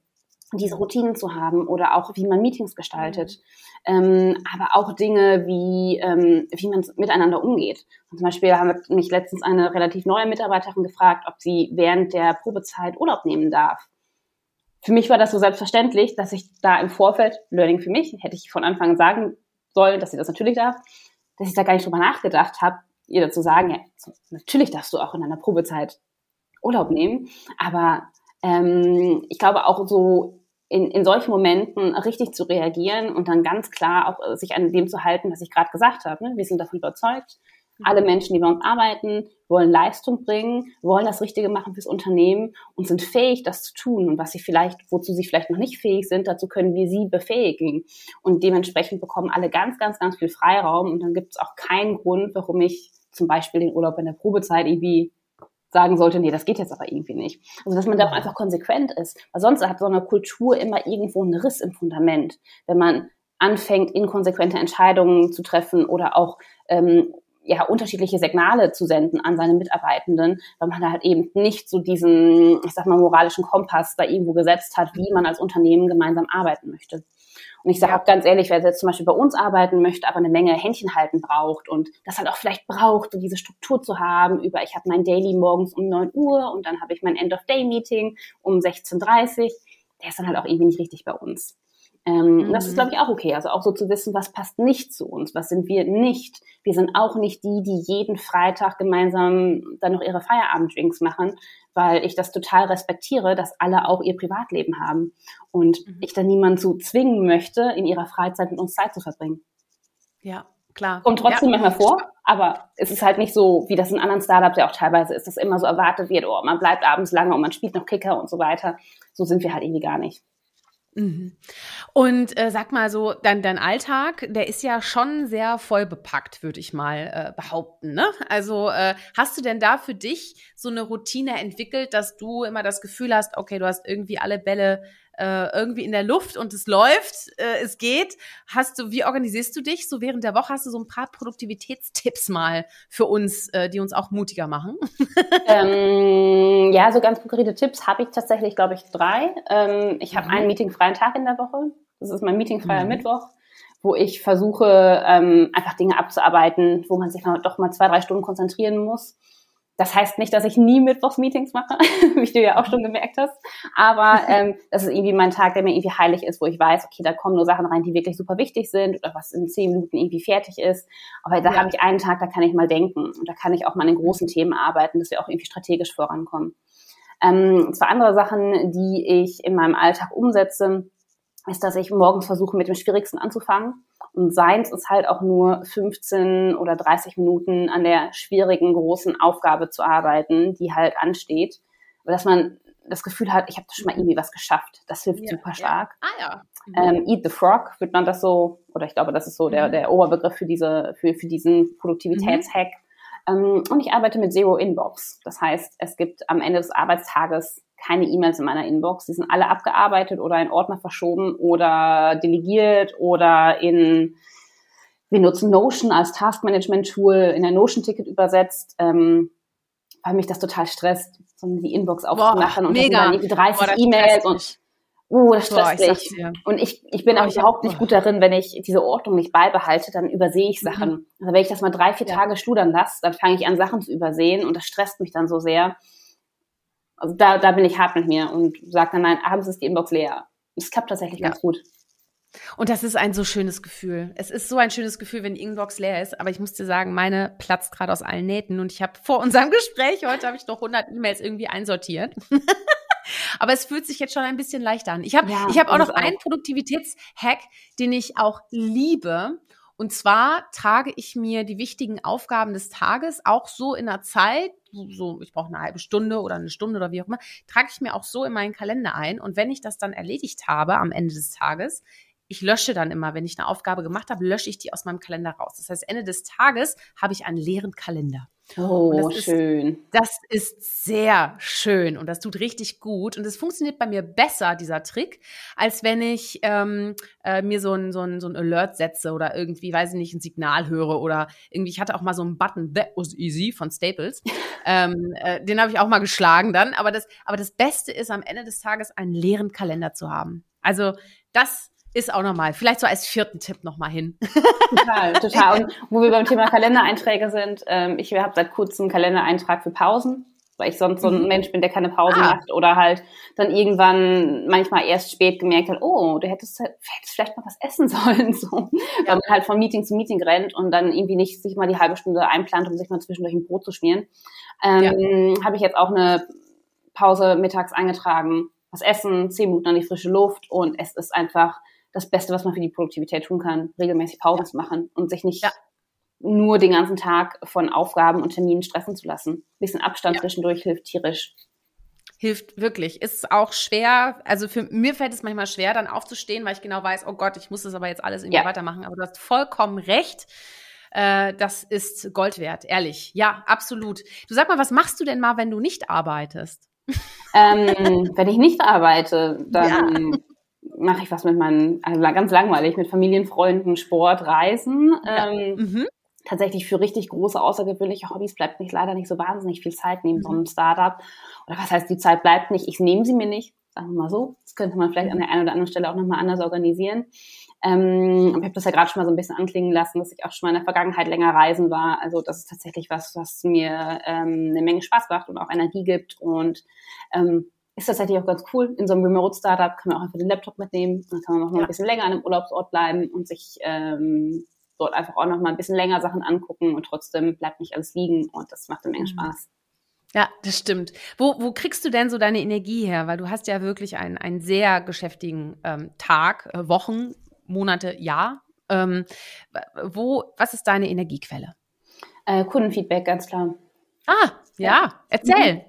diese Routinen zu haben oder auch wie man Meetings gestaltet, ähm, aber auch Dinge wie ähm, wie man miteinander umgeht. Und zum Beispiel hat mich letztens eine relativ neue Mitarbeiterin gefragt, ob sie während der Probezeit Urlaub nehmen darf. Für mich war das so selbstverständlich, dass ich da im Vorfeld, Learning für mich, hätte ich von Anfang an sagen sollen, dass sie das natürlich darf, dass ich da gar nicht drüber nachgedacht habe, ihr dazu sagen, ja, natürlich darfst du auch in einer Probezeit Urlaub nehmen, aber ähm, ich glaube auch so in, in solchen Momenten richtig zu reagieren und dann ganz klar auch sich an dem zu halten, was ich gerade gesagt habe. Ne? Wir sind davon überzeugt, alle Menschen, die bei uns arbeiten, wollen Leistung bringen, wollen das Richtige machen fürs Unternehmen und sind fähig, das zu tun. Und was sie vielleicht, wozu sie vielleicht noch nicht fähig sind, dazu können wir sie befähigen. Und dementsprechend bekommen alle ganz, ganz, ganz viel Freiraum. Und dann gibt es auch keinen Grund, warum ich zum Beispiel den Urlaub in der Probezeit irgendwie sagen sollte, nee, das geht jetzt aber irgendwie nicht. Also dass man da auch einfach konsequent ist. Weil sonst hat so eine Kultur immer irgendwo einen Riss im Fundament. Wenn man anfängt, inkonsequente Entscheidungen zu treffen oder auch ähm, ja, unterschiedliche Signale zu senden an seine Mitarbeitenden, weil man da halt eben nicht so diesen, ich sag mal, moralischen Kompass da irgendwo gesetzt hat, wie man als Unternehmen gemeinsam arbeiten möchte. Und ich sage auch ganz ehrlich, wer jetzt zum Beispiel bei uns arbeiten möchte, aber eine Menge Händchen halten braucht und das halt auch vielleicht braucht, so diese Struktur zu haben über, ich habe mein Daily morgens um 9 Uhr und dann habe ich mein End-of-Day-Meeting um 16.30 Uhr, der ist dann halt auch irgendwie nicht richtig bei uns. Ähm, mhm. Das ist, mhm. glaube ich, auch okay. Also auch so zu wissen, was passt nicht zu uns, was sind wir nicht. Wir sind auch nicht die, die jeden Freitag gemeinsam dann noch ihre Feierabenddrinks machen, weil ich das total respektiere, dass alle auch ihr Privatleben haben. Und mhm. ich dann niemanden zu zwingen möchte, in ihrer Freizeit mit uns Zeit zu verbringen. Ja, klar. Kommt trotzdem ja. manchmal vor, aber es ist halt nicht so, wie das in anderen Startups ja auch teilweise ist, dass immer so erwartet wird, oh, man bleibt abends lange und man spielt noch Kicker und so weiter. So sind wir halt irgendwie gar nicht. Mhm. Und äh, sag mal so, dein, dein Alltag, der ist ja schon sehr voll bepackt, würde ich mal äh, behaupten. Ne? Also äh, hast du denn da für dich so eine Routine entwickelt, dass du immer das Gefühl hast, okay, du hast irgendwie alle Bälle äh, irgendwie in der Luft und es läuft, äh, es geht. Hast du, wie organisierst du dich so während der Woche? Hast du so ein paar Produktivitätstipps mal für uns, äh, die uns auch mutiger machen? ähm, ja, so ganz konkrete Tipps habe ich tatsächlich, glaube ich, drei. Ähm, ich habe mhm. einen meetingfreien Tag in der Woche. Das ist mein meetingfreier mhm. Mittwoch wo ich versuche, ähm, einfach Dinge abzuarbeiten, wo man sich mal, doch mal zwei, drei Stunden konzentrieren muss. Das heißt nicht, dass ich nie Mittwochs-Meetings mache, wie du ja auch schon gemerkt hast. Aber ähm, das ist irgendwie mein Tag, der mir irgendwie heilig ist, wo ich weiß, okay, da kommen nur Sachen rein, die wirklich super wichtig sind oder was in zehn Minuten irgendwie fertig ist. Aber da ja. habe ich einen Tag, da kann ich mal denken und da kann ich auch mal an den großen Themen arbeiten, dass wir auch irgendwie strategisch vorankommen. Ähm, zwei andere Sachen, die ich in meinem Alltag umsetze, ist, dass ich morgens versuche, mit dem Schwierigsten anzufangen. Und seins ist halt auch nur 15 oder 30 Minuten an der schwierigen, großen Aufgabe zu arbeiten, die halt ansteht. Aber dass man das Gefühl hat, ich habe schon mal irgendwie was geschafft. Das hilft ja, super stark. Ja. Ah ja. Mhm. Ähm, Eat the Frog wird man das so, oder ich glaube, das ist so der, mhm. der Oberbegriff für diese, für, für diesen Produktivitätshack. Mhm. Ähm, und ich arbeite mit Zero Inbox. Das heißt, es gibt am Ende des Arbeitstages keine E-Mails in meiner Inbox. Die sind alle abgearbeitet oder in Ordner verschoben oder delegiert oder in, wir nutzen Notion als Taskmanagement-Tool in ein Notion-Ticket übersetzt, ähm, weil mich das total stresst, so die Inbox aufzumachen und mega. dann 30 E-Mails und Uh, das stresst mich. Und ich, ich bin Boah, auch überhaupt nicht gut darin, wenn ich diese Ordnung nicht beibehalte, dann übersehe ich Sachen. Mhm. Also wenn ich das mal drei, vier Tage studern lasse, dann fange ich an, Sachen zu übersehen und das stresst mich dann so sehr. Also da, da bin ich hart mit mir und sage dann, nein, abends ist die Inbox leer. Es klappt tatsächlich ja. ganz gut. Und das ist ein so schönes Gefühl. Es ist so ein schönes Gefühl, wenn die Inbox leer ist. Aber ich muss dir sagen, meine platzt gerade aus allen Nähten. Und ich habe vor unserem Gespräch heute habe ich noch 100 E-Mails irgendwie einsortiert. Aber es fühlt sich jetzt schon ein bisschen leichter an. Ich habe ja, ich habe auch noch einen Produktivitätshack, den ich auch liebe. Und zwar trage ich mir die wichtigen Aufgaben des Tages auch so in der Zeit, so ich brauche eine halbe Stunde oder eine Stunde oder wie auch immer, trage ich mir auch so in meinen Kalender ein. Und wenn ich das dann erledigt habe am Ende des Tages, ich lösche dann immer, wenn ich eine Aufgabe gemacht habe, lösche ich die aus meinem Kalender raus. Das heißt, Ende des Tages habe ich einen leeren Kalender. Oh, das schön. Ist, das ist sehr schön und das tut richtig gut. Und es funktioniert bei mir besser, dieser Trick, als wenn ich ähm, äh, mir so ein, so, ein, so ein Alert setze oder irgendwie, weiß ich nicht, ein Signal höre oder irgendwie, ich hatte auch mal so einen Button, That was easy von Staples. ähm, äh, den habe ich auch mal geschlagen dann. Aber das, aber das Beste ist, am Ende des Tages einen leeren Kalender zu haben. Also das ist auch nochmal, vielleicht so als vierten Tipp nochmal hin. Total, total. Und wo wir beim Thema Kalendereinträge sind, ähm, ich habe seit kurzem einen Kalendereintrag für Pausen, weil ich sonst so ein mhm. Mensch bin, der keine Pausen ah. macht oder halt dann irgendwann manchmal erst spät gemerkt hat, oh, du hättest, hättest vielleicht mal was essen sollen, so. Ja. Weil man halt von Meeting zu Meeting rennt und dann irgendwie nicht sich mal die halbe Stunde einplant, um sich mal zwischendurch ein Brot zu schmieren. Ähm, ja. Habe ich jetzt auch eine Pause mittags eingetragen, was essen, zehn Minuten an die frische Luft und es ist einfach das Beste, was man für die Produktivität tun kann, regelmäßig Pausen zu machen und sich nicht nur den ganzen Tag von Aufgaben und Terminen stressen zu lassen. Ein bisschen Abstand zwischendurch hilft tierisch. Hilft wirklich. Ist auch schwer, also für mir fällt es manchmal schwer, dann aufzustehen, weil ich genau weiß, oh Gott, ich muss das aber jetzt alles irgendwie ja. weitermachen. Aber du hast vollkommen recht. Äh, das ist Gold wert, ehrlich. Ja, absolut. Du sag mal, was machst du denn mal, wenn du nicht arbeitest? Ähm, wenn ich nicht arbeite, dann ja mache ich was mit meinen, also ganz langweilig, mit Familien, Freunden, Sport, Reisen. Ja. Ähm, mhm. Tatsächlich für richtig große, außergewöhnliche Hobbys bleibt nicht leider nicht so wahnsinnig viel Zeit neben mhm. so einem Startup. Oder was heißt, die Zeit bleibt nicht, ich nehme sie mir nicht, sagen wir mal so. Das könnte man vielleicht an der einen oder anderen Stelle auch nochmal anders organisieren. Ähm, ich habe das ja gerade schon mal so ein bisschen anklingen lassen, dass ich auch schon mal in der Vergangenheit länger reisen war. Also das ist tatsächlich was, was mir ähm, eine Menge Spaß macht und auch Energie gibt. Und ähm, ist tatsächlich auch ganz cool. In so einem Remote-Startup kann man auch einfach den Laptop mitnehmen. Dann kann man noch mal ja. ein bisschen länger an einem Urlaubsort bleiben und sich ähm, dort einfach auch noch mal ein bisschen länger Sachen angucken und trotzdem bleibt nicht alles liegen und das macht eine Menge mhm. Spaß. Ja, das stimmt. Wo, wo kriegst du denn so deine Energie her? Weil du hast ja wirklich einen, einen sehr geschäftigen ähm, Tag, äh, Wochen, Monate, Jahr. Ähm, wo, was ist deine Energiequelle? Äh, Kundenfeedback, ganz klar. Ah, ja, ja. erzähl. Mhm.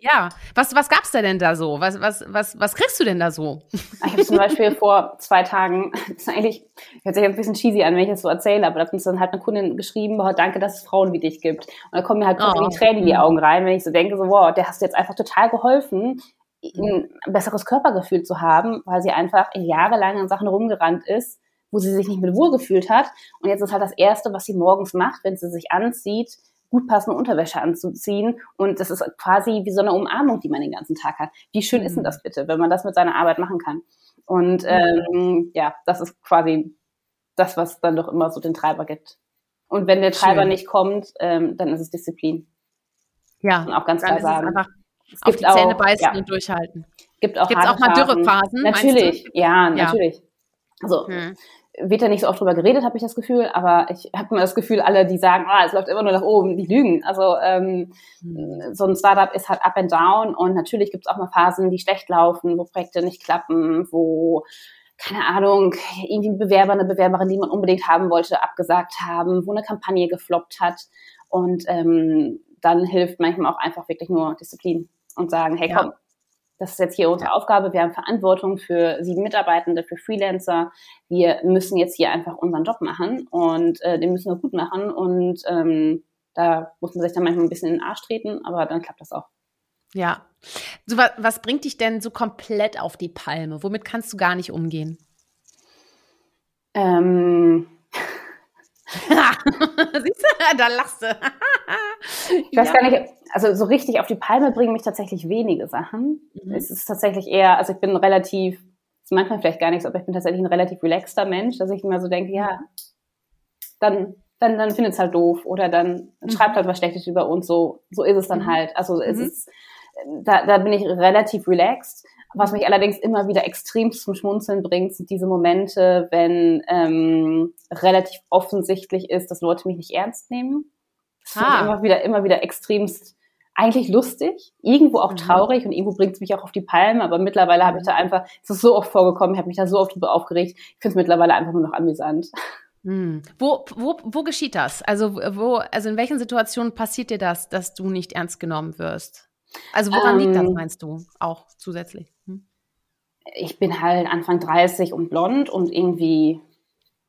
Ja, was, was gab's da denn da so? Was, was, was, was kriegst du denn da so? Ich habe zum Beispiel vor zwei Tagen, das ist eigentlich, hört sich ein bisschen cheesy an, wenn ich das so erzähle, aber da hat uns dann halt eine Kundin geschrieben, boah, danke, dass es Frauen wie dich gibt. Und da kommen mir halt oh. die Tränen in die Augen rein, wenn ich so denke, so, wow, der hast du jetzt einfach total geholfen, ein besseres Körpergefühl zu haben, weil sie einfach jahrelang an Sachen rumgerannt ist, wo sie sich nicht mit wohl gefühlt hat. Und jetzt ist halt das Erste, was sie morgens macht, wenn sie sich anzieht, gut passende Unterwäsche anzuziehen. Und das ist quasi wie so eine Umarmung, die man den ganzen Tag hat. Wie schön mhm. ist denn mhm. das bitte, wenn man das mit seiner Arbeit machen kann? Und ähm, ja, das ist quasi das, was dann doch immer so den Treiber gibt. Und wenn der Treiber schön. nicht kommt, ähm, dann ist es Disziplin. Ja, und auch ganz klar sagen. einfach es auf die Zähne auch, beißen ja. und durchhalten. Gibt auch, Gibt's auch mal Dürrephasen? Natürlich, ja, natürlich. Ja. Also hm wird ja nicht so oft drüber geredet, habe ich das Gefühl, aber ich habe immer das Gefühl, alle, die sagen, ah, es läuft immer nur nach oben, die lügen. Also ähm, mhm. so ein Startup ist halt up and down und natürlich gibt es auch mal Phasen, die schlecht laufen, wo Projekte nicht klappen, wo keine Ahnung, irgendwie ein Bewerber, eine Bewerberin, die man unbedingt haben wollte, abgesagt haben, wo eine Kampagne gefloppt hat. Und ähm, dann hilft manchmal auch einfach wirklich nur Disziplin und sagen, hey komm, das ist jetzt hier unsere Aufgabe. Wir haben Verantwortung für sieben Mitarbeitende, für Freelancer. Wir müssen jetzt hier einfach unseren Job machen und äh, den müssen wir gut machen. Und ähm, da muss man sich dann manchmal ein bisschen in den Arsch treten, aber dann klappt das auch. Ja. So, was, was bringt dich denn so komplett auf die Palme? Womit kannst du gar nicht umgehen? Ähm. Siehst du, da lachst du. ich weiß ja. gar nicht, also so richtig auf die Palme bringen mich tatsächlich wenige Sachen. Mhm. Es ist tatsächlich eher, also ich bin relativ, ist manchmal vielleicht gar nichts, aber ich bin tatsächlich ein relativ relaxter Mensch, dass ich immer so denke, ja, dann, dann, dann findet es halt doof oder dann mhm. schreibt halt was Schlechtes über uns, so, so ist es dann mhm. halt. Also es mhm. ist, da, da bin ich relativ relaxed. Was mich allerdings immer wieder extrem zum Schmunzeln bringt, sind diese Momente, wenn ähm, relativ offensichtlich ist, dass Leute mich nicht ernst nehmen. Das ah. immer wieder, immer wieder extremst eigentlich lustig, irgendwo auch mhm. traurig und irgendwo bringt es mich auch auf die Palme, aber mittlerweile habe ich da einfach, es ist so oft vorgekommen, ich habe mich da so oft drüber aufgeregt, ich finde es mittlerweile einfach nur noch amüsant. Hm. Wo, wo, wo geschieht das? Also, wo, also in welchen Situationen passiert dir das, dass du nicht ernst genommen wirst? Also woran ähm, liegt das, ähm. meinst du, auch zusätzlich? Hm? ich bin halt Anfang 30 und blond und irgendwie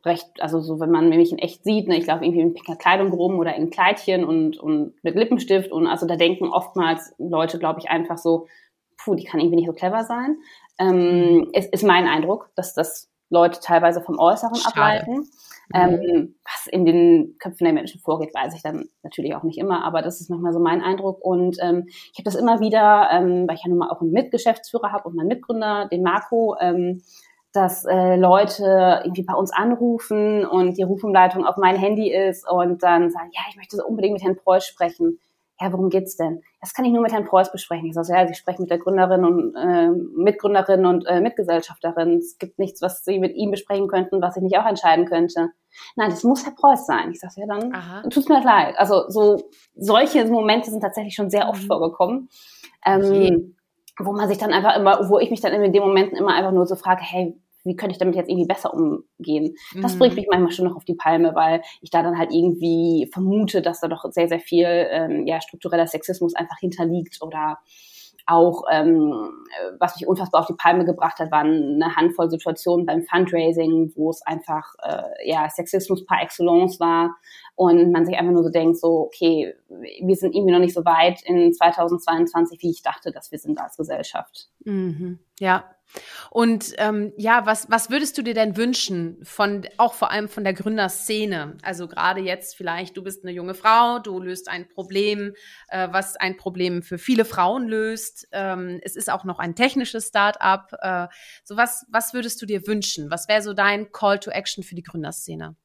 recht, also so, wenn man mich in echt sieht, ne, ich laufe irgendwie in pinker Kleidung rum oder in Kleidchen und, und mit Lippenstift und also da denken oftmals Leute, glaube ich, einfach so, puh, die kann irgendwie nicht so clever sein. Ähm, es ist mein Eindruck, dass das Leute teilweise vom Äußeren Schade. ableiten. Ähm, mhm. was in den Köpfen der Menschen vorgeht, weiß ich dann natürlich auch nicht immer, aber das ist manchmal so mein Eindruck. Und ähm, ich habe das immer wieder, ähm, weil ich ja nun mal auch einen Mitgeschäftsführer habe und meinen Mitgründer, den Marco, ähm, dass äh, Leute irgendwie bei uns anrufen und die Rufumleitung auf mein Handy ist und dann sagen, ja, ich möchte so unbedingt mit Herrn Preuß sprechen ja, worum geht's denn? Das kann ich nur mit Herrn Preuß besprechen. Ich sage, ja, Sie sprechen mit der Gründerin und äh, Mitgründerin und äh, Mitgesellschafterin. Es gibt nichts, was Sie mit ihm besprechen könnten, was ich nicht auch entscheiden könnte. Nein, das muss Herr Preuß sein. Ich sage, ja, dann Aha. tut's mir leid. Also so solche Momente sind tatsächlich schon sehr oft mhm. vorgekommen. Ähm, okay. Wo man sich dann einfach immer, wo ich mich dann in den Momenten immer einfach nur so frage, hey, wie könnte ich damit jetzt irgendwie besser umgehen? Das mhm. bringt mich manchmal schon noch auf die Palme, weil ich da dann halt irgendwie vermute, dass da doch sehr, sehr viel ähm, ja, struktureller Sexismus einfach hinterliegt oder auch, ähm, was mich unfassbar auf die Palme gebracht hat, waren eine Handvoll Situationen beim Fundraising, wo es einfach äh, ja Sexismus par excellence war und man sich einfach nur so denkt, so okay, wir sind irgendwie noch nicht so weit in 2022, wie ich dachte, dass wir sind als Gesellschaft. Mhm. Ja, und ähm, ja, was, was würdest du dir denn wünschen von auch vor allem von der Gründerszene? Also gerade jetzt vielleicht, du bist eine junge Frau, du löst ein Problem, äh, was ein Problem für viele Frauen löst. Ähm, es ist auch noch ein technisches Start-up. Äh, so was, was würdest du dir wünschen? Was wäre so dein Call to Action für die Gründerszene?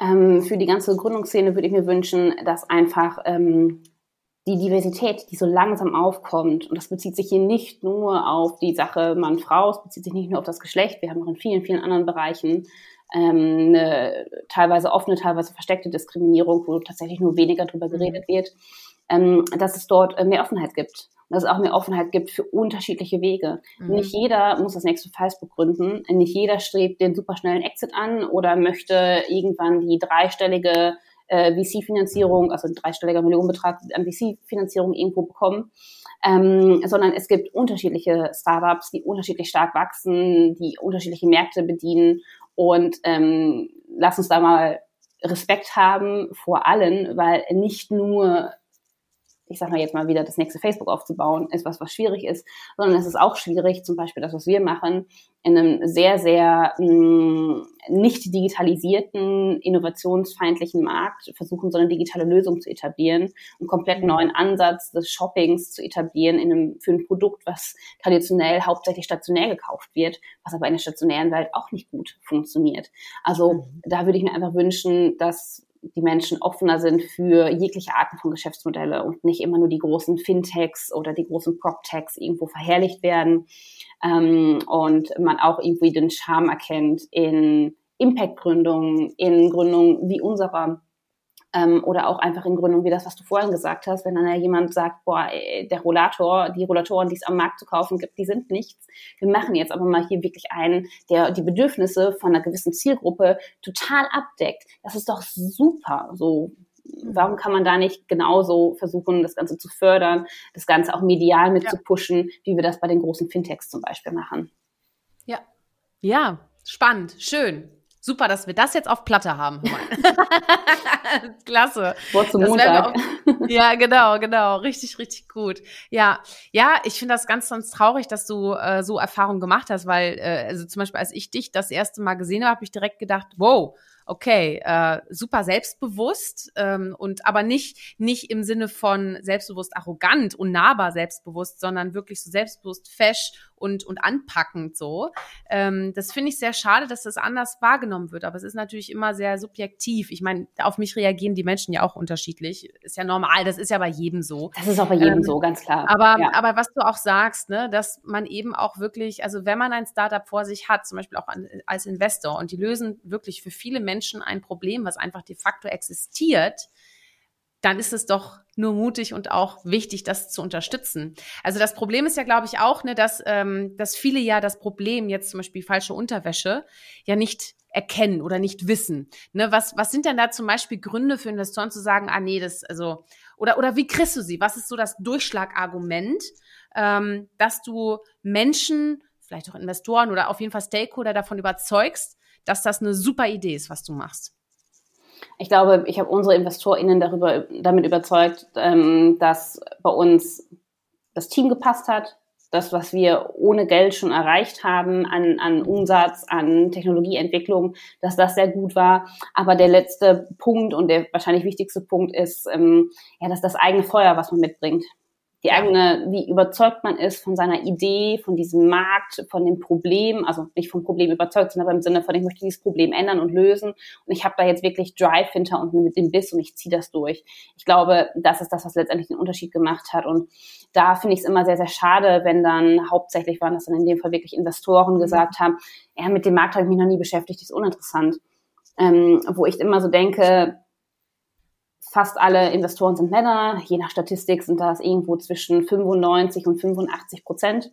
Ähm, für die ganze Gründungsszene würde ich mir wünschen, dass einfach ähm, die Diversität, die so langsam aufkommt, und das bezieht sich hier nicht nur auf die Sache Mann-Frau, es bezieht sich nicht nur auf das Geschlecht, wir haben auch in vielen, vielen anderen Bereichen ähm, eine teilweise offene, teilweise versteckte Diskriminierung, wo tatsächlich nur weniger drüber mhm. geredet wird, ähm, dass es dort äh, mehr Offenheit gibt. Dass es auch mehr Offenheit gibt für unterschiedliche Wege. Mhm. Nicht jeder muss das nächste Facebook gründen. Nicht jeder strebt den superschnellen Exit an oder möchte irgendwann die dreistellige äh, VC-Finanzierung, also ein dreistelliger Millionenbetrag an VC-Finanzierung irgendwo bekommen, ähm, sondern es gibt unterschiedliche Startups, die unterschiedlich stark wachsen, die unterschiedliche Märkte bedienen. Und ähm, lass uns da mal Respekt haben vor allen, weil nicht nur ich sage mal jetzt mal wieder, das nächste Facebook aufzubauen, ist was, was schwierig ist, sondern es ist auch schwierig, zum Beispiel das, was wir machen, in einem sehr, sehr mh, mm, nicht digitalisierten, innovationsfeindlichen Markt versuchen, so eine digitale Lösung zu etablieren, einen komplett mhm. neuen Ansatz des Shoppings zu etablieren in einem, für ein Produkt, was traditionell hauptsächlich stationär gekauft wird, was aber in der stationären Welt auch nicht gut funktioniert. Also mhm. da würde ich mir einfach wünschen, dass die Menschen offener sind für jegliche Arten von Geschäftsmodelle und nicht immer nur die großen Fintechs oder die großen PropTechs irgendwo verherrlicht werden ähm, und man auch irgendwie den Charme erkennt in Impact-Gründungen, in Gründungen wie unserer ähm, oder auch einfach in Gründung wie das, was du vorhin gesagt hast, wenn dann ja jemand sagt, boah, der Rollator, die Rollatoren, die es am Markt zu kaufen gibt, die sind nichts. Wir machen jetzt aber mal hier wirklich einen, der die Bedürfnisse von einer gewissen Zielgruppe total abdeckt. Das ist doch super. So, warum kann man da nicht genauso versuchen, das Ganze zu fördern, das Ganze auch medial mit ja. zu pushen, wie wir das bei den großen Fintechs zum Beispiel machen? Ja. Ja, spannend, schön. Super, dass wir das jetzt auf Platte haben. Klasse. Wort zum Montag. Auch, ja, genau, genau. Richtig, richtig gut. Ja, ja, ich finde das ganz, ganz traurig, dass du äh, so Erfahrungen gemacht hast, weil, äh, also zum Beispiel, als ich dich das erste Mal gesehen habe, habe ich direkt gedacht, wow, okay, äh, super selbstbewusst ähm, und aber nicht nicht im Sinne von selbstbewusst arrogant und nahbar selbstbewusst, sondern wirklich so selbstbewusst fesch und und anpackend so. Ähm, das finde ich sehr schade, dass das anders wahrgenommen wird, aber es ist natürlich immer sehr subjektiv. Ich meine, auf mich reagieren die Menschen ja auch unterschiedlich. Ist ja normal, das ist ja bei jedem so. Das ist auch bei jedem ähm, so, ganz klar. Aber ja. aber was du auch sagst, ne, dass man eben auch wirklich, also wenn man ein Startup vor sich hat, zum Beispiel auch an, als Investor und die lösen wirklich für viele Menschen Menschen ein Problem, was einfach de facto existiert, dann ist es doch nur mutig und auch wichtig, das zu unterstützen. Also das Problem ist ja, glaube ich, auch, ne, dass, ähm, dass viele ja das Problem jetzt zum Beispiel falsche Unterwäsche ja nicht erkennen oder nicht wissen. Ne, was, was sind denn da zum Beispiel Gründe für Investoren zu sagen, ah nee, das, also, oder, oder wie kriegst du sie? Was ist so das Durchschlagargument, ähm, dass du Menschen vielleicht auch Investoren oder auf jeden Fall Stakeholder davon überzeugst, dass das eine super Idee ist, was du machst? Ich glaube, ich habe unsere InvestorInnen darüber, damit überzeugt, ähm, dass bei uns das Team gepasst hat, das, was wir ohne Geld schon erreicht haben an, an Umsatz, an Technologieentwicklung, dass das sehr gut war. Aber der letzte Punkt und der wahrscheinlich wichtigste Punkt ist, ähm, ja, dass das eigene Feuer, was man mitbringt die eigene, wie überzeugt man ist von seiner Idee, von diesem Markt, von dem Problem, also nicht vom Problem überzeugt, sondern im Sinne von, ich möchte dieses Problem ändern und lösen. Und ich habe da jetzt wirklich Drive hinter und mit dem Biss und ich ziehe das durch. Ich glaube, das ist das, was letztendlich den Unterschied gemacht hat. Und da finde ich es immer sehr, sehr schade, wenn dann hauptsächlich waren das dann in dem Fall wirklich Investoren mhm. gesagt haben, ja, mit dem Markt habe ich mich noch nie beschäftigt, das ist uninteressant. Ähm, wo ich immer so denke, Fast alle Investoren sind Männer. Je nach Statistik sind das irgendwo zwischen 95 und 85 Prozent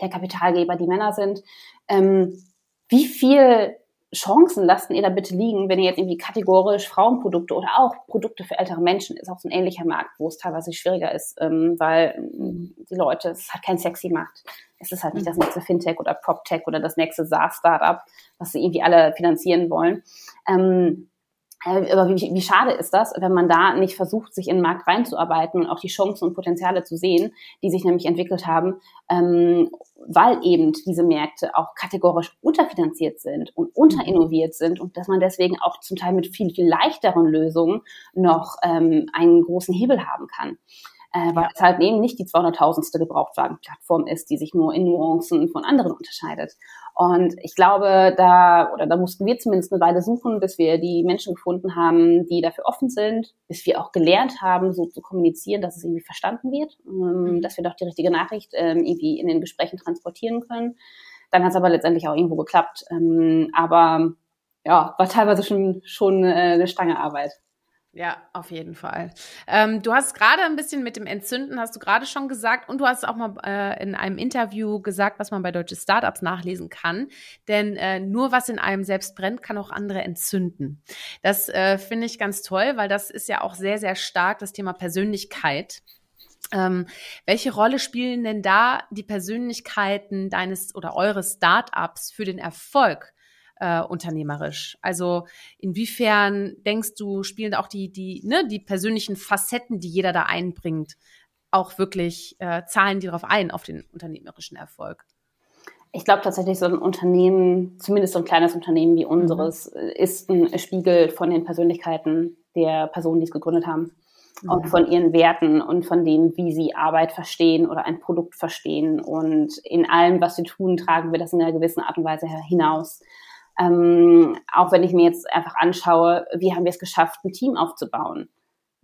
der Kapitalgeber, die Männer sind. Ähm, wie viel Chancen lasst ihr da bitte liegen, wenn ihr jetzt irgendwie kategorisch Frauenprodukte oder auch Produkte für ältere Menschen ist auch so ein ähnlicher Markt, wo es teilweise schwieriger ist, ähm, weil ähm, die Leute, es hat kein sexy Markt. Es ist halt nicht das mhm. nächste Fintech oder PropTech oder das nächste SaaS-Startup, was sie irgendwie alle finanzieren wollen. Ähm, äh, aber wie, wie schade ist das, wenn man da nicht versucht, sich in den Markt reinzuarbeiten und auch die Chancen und Potenziale zu sehen, die sich nämlich entwickelt haben, ähm, weil eben diese Märkte auch kategorisch unterfinanziert sind und unterinnoviert sind und dass man deswegen auch zum Teil mit viel, viel leichteren Lösungen noch ähm, einen großen Hebel haben kann äh, weil es halt eben nicht die 200.000ste Gebrauchtwagenplattform ist, die sich nur in Nuancen von anderen unterscheidet. Und ich glaube, da, oder da mussten wir zumindest eine Weile suchen, bis wir die Menschen gefunden haben, die dafür offen sind, bis wir auch gelernt haben, so zu kommunizieren, dass es irgendwie verstanden wird, ähm, mhm. dass wir doch die richtige Nachricht ähm, irgendwie in den Gesprächen transportieren können. Dann hat es aber letztendlich auch irgendwo geklappt. Ähm, aber ja, war teilweise schon, schon äh, eine Stange Arbeit. Ja, auf jeden Fall. Ähm, du hast gerade ein bisschen mit dem Entzünden, hast du gerade schon gesagt, und du hast auch mal äh, in einem Interview gesagt, was man bei deutsche Startups nachlesen kann. Denn äh, nur was in einem selbst brennt, kann auch andere entzünden. Das äh, finde ich ganz toll, weil das ist ja auch sehr, sehr stark das Thema Persönlichkeit. Ähm, welche Rolle spielen denn da die Persönlichkeiten deines oder eures Startups für den Erfolg äh, unternehmerisch? Also inwiefern denkst du, spielen auch die, die, ne, die persönlichen Facetten, die jeder da einbringt, auch wirklich äh, zahlen die darauf ein, auf den unternehmerischen Erfolg? Ich glaube tatsächlich, so ein Unternehmen, zumindest so ein kleines Unternehmen wie unseres, mhm. ist ein Spiegel von den Persönlichkeiten der Personen, die es gegründet haben. Mhm. Und von ihren Werten und von dem, wie sie Arbeit verstehen oder ein Produkt verstehen. Und in allem, was wir tun, tragen wir das in einer gewissen Art und Weise hinaus. Ähm, auch wenn ich mir jetzt einfach anschaue, wie haben wir es geschafft, ein Team aufzubauen.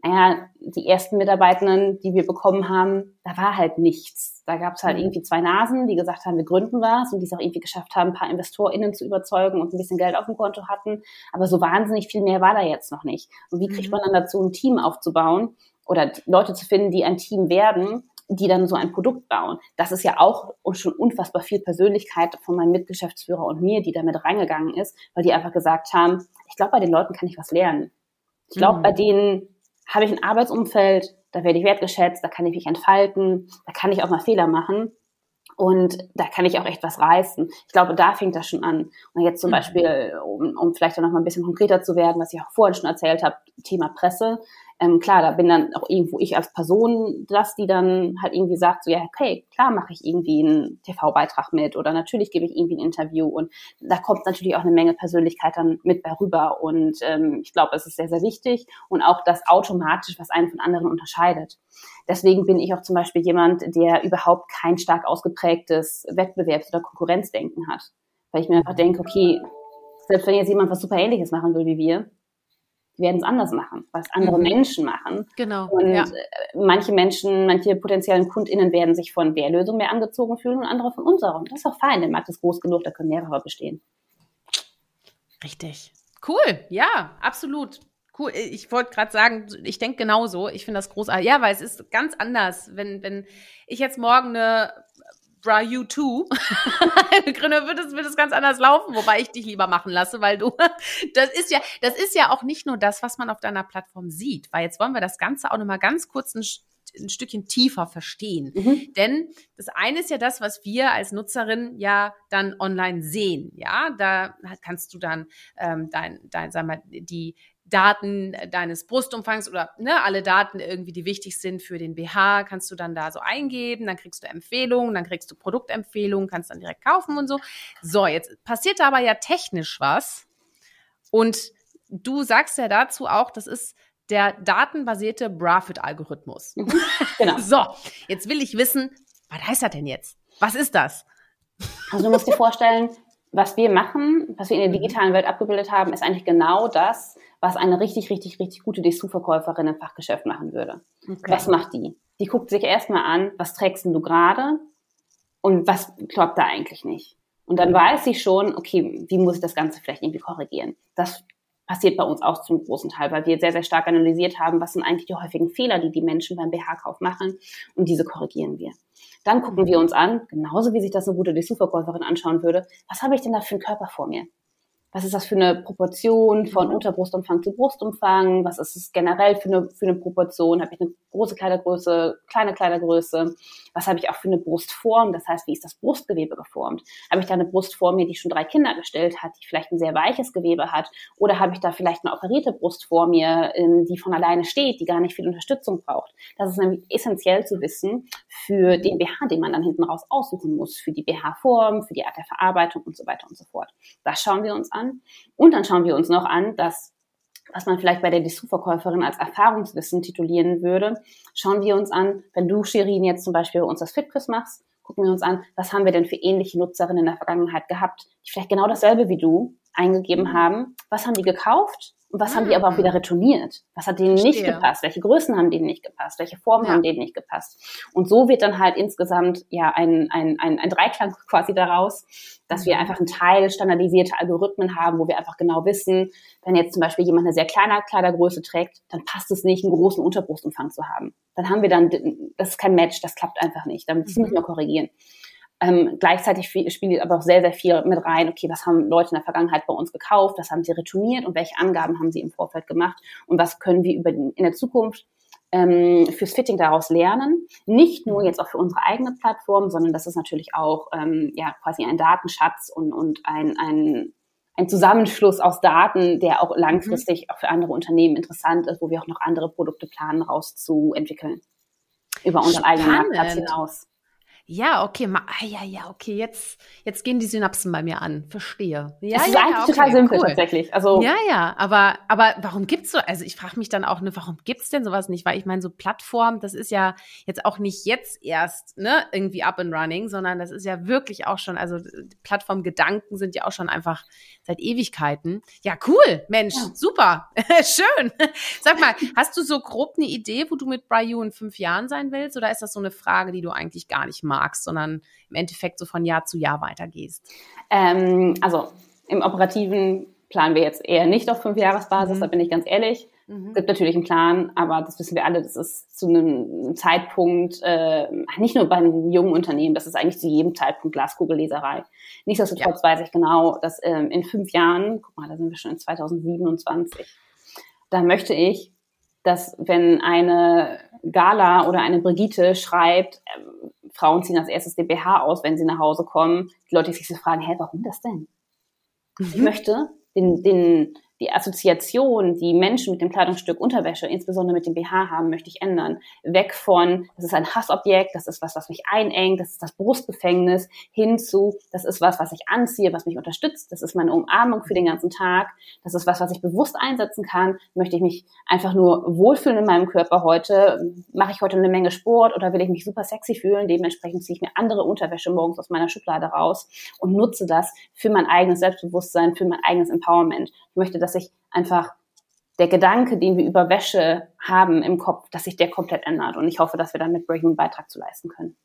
Naja, die ersten Mitarbeitenden, die wir bekommen haben, da war halt nichts. Da gab es halt mhm. irgendwie zwei Nasen, die gesagt haben, wir gründen was und die es auch irgendwie geschafft haben, ein paar InvestorInnen zu überzeugen und ein bisschen Geld auf dem Konto hatten. Aber so wahnsinnig viel mehr war da jetzt noch nicht. Und wie kriegt mhm. man dann dazu, ein Team aufzubauen oder Leute zu finden, die ein Team werden, die dann so ein Produkt bauen. Das ist ja auch schon unfassbar viel Persönlichkeit von meinem Mitgeschäftsführer und mir, die damit reingegangen ist, weil die einfach gesagt haben, ich glaube, bei den Leuten kann ich was lernen. Ich glaube, mhm. bei denen habe ich ein Arbeitsumfeld, da werde ich wertgeschätzt, da kann ich mich entfalten, da kann ich auch mal Fehler machen. Und da kann ich auch echt was reißen. Ich glaube, da fängt das schon an. Und jetzt zum mhm. Beispiel, um, um vielleicht noch mal ein bisschen konkreter zu werden, was ich auch vorhin schon erzählt habe, Thema Presse. Ähm, klar, da bin dann auch irgendwo ich als Person das, die dann halt irgendwie sagt, so ja, okay, klar mache ich irgendwie einen TV-Beitrag mit oder natürlich gebe ich irgendwie ein Interview und da kommt natürlich auch eine Menge Persönlichkeit dann mit bei rüber und ähm, ich glaube, es ist sehr, sehr wichtig und auch das automatisch, was einen von anderen unterscheidet. Deswegen bin ich auch zum Beispiel jemand, der überhaupt kein stark ausgeprägtes Wettbewerbs- oder Konkurrenzdenken hat. Weil ich mir einfach denke, okay, selbst wenn jetzt jemand was super ähnliches machen will wie wir, die werden es anders machen, was andere mhm. Menschen machen. Genau. Und ja. Äh, manche Menschen, manche potenziellen KundInnen werden sich von der Lösung mehr angezogen fühlen und andere von unserer. Das ist auch fein, der Markt ist groß genug, da können mehrere bestehen. Richtig. Cool, ja, absolut. Cool. Ich wollte gerade sagen, ich denke genauso. Ich finde das großartig. Ja, weil es ist ganz anders, wenn, wenn ich jetzt morgen eine Bra You Too gründe, wird es, wird es ganz anders laufen, wobei ich dich lieber machen lasse, weil du, das ist ja, das ist ja auch nicht nur das, was man auf deiner Plattform sieht, weil jetzt wollen wir das Ganze auch nochmal ganz kurz ein ein Stückchen tiefer verstehen. Mhm. Denn das eine ist ja das, was wir als Nutzerin ja dann online sehen. Ja, da kannst du dann ähm, dein, dein, sag mal, die Daten deines Brustumfangs oder ne, alle Daten irgendwie, die wichtig sind für den BH, kannst du dann da so eingeben, dann kriegst du Empfehlungen, dann kriegst du Produktempfehlungen, kannst dann direkt kaufen und so. So, jetzt passiert aber ja technisch was und du sagst ja dazu auch, das ist der datenbasierte Brafit-Algorithmus. Mhm, genau. so, jetzt will ich wissen, was heißt das denn jetzt? Was ist das? Also du musst dir vorstellen, was wir machen, was wir in der mhm. digitalen Welt abgebildet haben, ist eigentlich genau das, was eine richtig, richtig, richtig gute Dessous-Verkäuferin im Fachgeschäft machen würde. Okay. Was macht die? Die guckt sich erstmal an, was trägst denn du gerade und was klappt da eigentlich nicht. Und dann weiß sie schon, okay, wie muss ich das Ganze vielleicht irgendwie korrigieren. Das passiert bei uns auch zum großen Teil, weil wir sehr, sehr stark analysiert haben, was sind eigentlich die häufigen Fehler, die die Menschen beim BH-Kauf machen und diese korrigieren wir. Dann gucken wir uns an, genauso wie sich das eine gute Dessous-Verkäuferin anschauen würde, was habe ich denn da für einen Körper vor mir? Was ist das für eine Proportion von mhm. Unterbrustumfang zu Brustumfang, was ist es generell für eine, für eine Proportion, habe ich eine große Kleidergröße, kleine Kleidergröße, was habe ich auch für eine Brustform, das heißt, wie ist das Brustgewebe geformt, habe ich da eine Brust vor mir, die schon drei Kinder gestillt hat, die vielleicht ein sehr weiches Gewebe hat, oder habe ich da vielleicht eine operierte Brust vor mir, die von alleine steht, die gar nicht viel Unterstützung braucht. Das ist nämlich essentiell zu wissen für den BH, den man dann hinten raus aussuchen muss, für die BH-Form, für die Art der Verarbeitung und so weiter und so fort. Das schauen wir uns an an. Und dann schauen wir uns noch an, dass was man vielleicht bei der Dessous-Verkäuferin als Erfahrungswissen titulieren würde, schauen wir uns an, wenn du, Shirin, jetzt zum Beispiel bei uns das Fitquiz machst, gucken wir uns an, was haben wir denn für ähnliche Nutzerinnen in der Vergangenheit gehabt, die vielleicht genau dasselbe wie du eingegeben haben. Was haben die gekauft? Und was haben die aber auch wieder retourniert? Was hat denen nicht gepasst? Welche Größen haben denen nicht gepasst? Welche Formen ja. haben denen nicht gepasst? Und so wird dann halt insgesamt ja ein, ein, ein, ein Dreiklang quasi daraus, dass wir mhm. einfach einen Teil standardisierte Algorithmen haben, wo wir einfach genau wissen, wenn jetzt zum Beispiel jemand eine sehr kleine Kleidergröße trägt, dann passt es nicht, einen großen Unterbrustumfang zu haben. Dann haben wir dann, das ist kein Match, das klappt einfach nicht. Dann müssen wir mhm. korrigieren. Ähm, gleichzeitig spielt aber auch sehr, sehr viel mit rein, okay, was haben Leute in der Vergangenheit bei uns gekauft, was haben sie retourniert und welche Angaben haben sie im Vorfeld gemacht und was können wir über in der Zukunft ähm, fürs Fitting daraus lernen. Nicht nur jetzt auch für unsere eigene Plattform, sondern das ist natürlich auch ähm, ja, quasi ein Datenschatz und, und ein, ein, ein Zusammenschluss aus Daten, der auch langfristig mhm. auch für andere Unternehmen interessant ist, wo wir auch noch andere Produkte planen, rauszuentwickeln. Über unseren Spannend. eigenen Marktplatz hinaus. Ja, okay, ma, ah, ja, ja, okay, jetzt, jetzt gehen die Synapsen bei mir an. Verstehe. Ja, das ist ja, eigentlich okay, total simpel cool. tatsächlich. Also ja, ja, aber, aber warum gibt's so? Also ich frage mich dann auch, ne, warum gibt's denn sowas nicht? Weil ich meine, so Plattform, das ist ja jetzt auch nicht jetzt erst, ne, irgendwie up and running, sondern das ist ja wirklich auch schon, also Plattformgedanken sind ja auch schon einfach seit Ewigkeiten. Ja, cool, Mensch, ja. super, schön. Sag mal, hast du so grob eine Idee, wo du mit Bryu in fünf Jahren sein willst? Oder ist das so eine Frage, die du eigentlich gar nicht magst, sondern im Endeffekt so von Jahr zu Jahr weitergehst? Ähm, also im Operativen planen wir jetzt eher nicht auf fünf Jahresbasis, mhm. da bin ich ganz ehrlich. Mhm. Es gibt natürlich einen Plan, aber das wissen wir alle, das ist zu einem Zeitpunkt, äh, nicht nur bei einem jungen Unternehmen, das ist eigentlich zu jedem Zeitpunkt Glaskugelleserei. Nichtsdestotrotz ja. weiß ich genau, dass ähm, in fünf Jahren, guck mal, da sind wir schon in 2027, da möchte ich, dass wenn eine Gala oder eine Brigitte schreibt, äh, Frauen ziehen als erstes den BH aus, wenn sie nach Hause kommen, die Leute sich so fragen, hä, warum das denn? Mhm. Ich möchte den, den, die Assoziation, die Menschen mit dem Kleidungsstück Unterwäsche, insbesondere mit dem BH haben, möchte ich ändern. Weg von, das ist ein Hassobjekt, das ist was, was mich einengt, das ist das Brustgefängnis, hin zu, das ist was, was ich anziehe, was mich unterstützt, das ist meine Umarmung für den ganzen Tag, das ist was, was ich bewusst einsetzen kann. Möchte ich mich einfach nur wohlfühlen in meinem Körper heute? Mache ich heute eine Menge Sport oder will ich mich super sexy fühlen? Dementsprechend ziehe ich mir andere Unterwäsche morgens aus meiner Schublade raus und nutze das für mein eigenes Selbstbewusstsein, für mein eigenes Empowerment. Ich möchte dass sich einfach der Gedanke, den wir über Wäsche haben im Kopf, dass sich der komplett ändert. Und ich hoffe, dass wir dann mit Breaking einen Beitrag zu leisten können.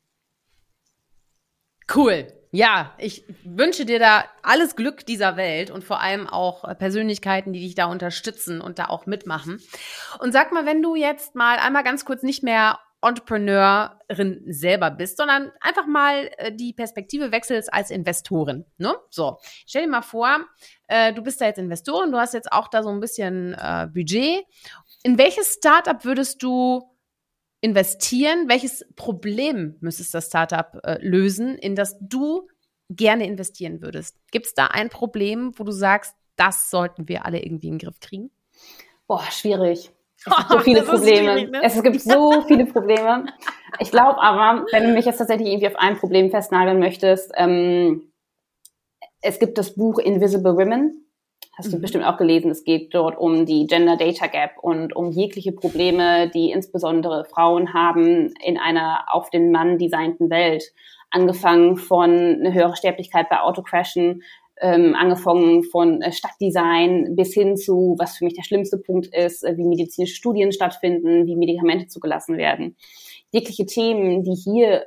Cool. Ja, ich wünsche dir da alles Glück dieser Welt und vor allem auch Persönlichkeiten, die dich da unterstützen und da auch mitmachen. Und sag mal, wenn du jetzt mal einmal ganz kurz nicht mehr Entrepreneurin selber bist, sondern einfach mal äh, die Perspektive wechselst als Investorin. Ne? So, stell dir mal vor, äh, du bist da jetzt Investorin, du hast jetzt auch da so ein bisschen äh, Budget. In welches Startup würdest du investieren? Welches Problem müsste das Startup äh, lösen, in das du gerne investieren würdest? Gibt es da ein Problem, wo du sagst, das sollten wir alle irgendwie in den Griff kriegen? Boah, schwierig. Es gibt so viele Probleme. Ne? Es gibt so viele Probleme. Ich glaube aber, wenn du mich jetzt tatsächlich irgendwie auf ein Problem festnageln möchtest, ähm, es gibt das Buch Invisible Women. Hast mhm. du bestimmt auch gelesen. Es geht dort um die Gender Data Gap und um jegliche Probleme, die insbesondere Frauen haben in einer auf den Mann designten Welt. Angefangen von eine höhere Sterblichkeit bei Autocrashen, ähm, angefangen von äh, Stadtdesign bis hin zu, was für mich der schlimmste Punkt ist, äh, wie medizinische Studien stattfinden, wie Medikamente zugelassen werden. Jegliche Themen, die hier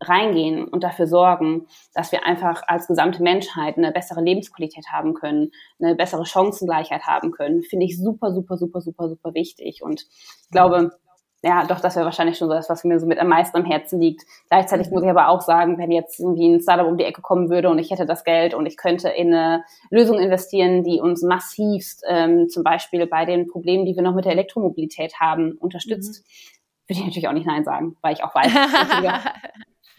reingehen und dafür sorgen, dass wir einfach als gesamte Menschheit eine bessere Lebensqualität haben können, eine bessere Chancengleichheit haben können, finde ich super, super, super, super, super wichtig. Und ich glaube, ja, doch, das wäre wahrscheinlich schon so das, was mir so mit am meisten am Herzen liegt. Gleichzeitig muss ich aber auch sagen, wenn jetzt irgendwie ein Startup um die Ecke kommen würde und ich hätte das Geld und ich könnte in eine Lösung investieren, die uns massivst ähm, zum Beispiel bei den Problemen, die wir noch mit der Elektromobilität haben, unterstützt, mhm. würde ich natürlich auch nicht Nein sagen, weil ich auch weiß,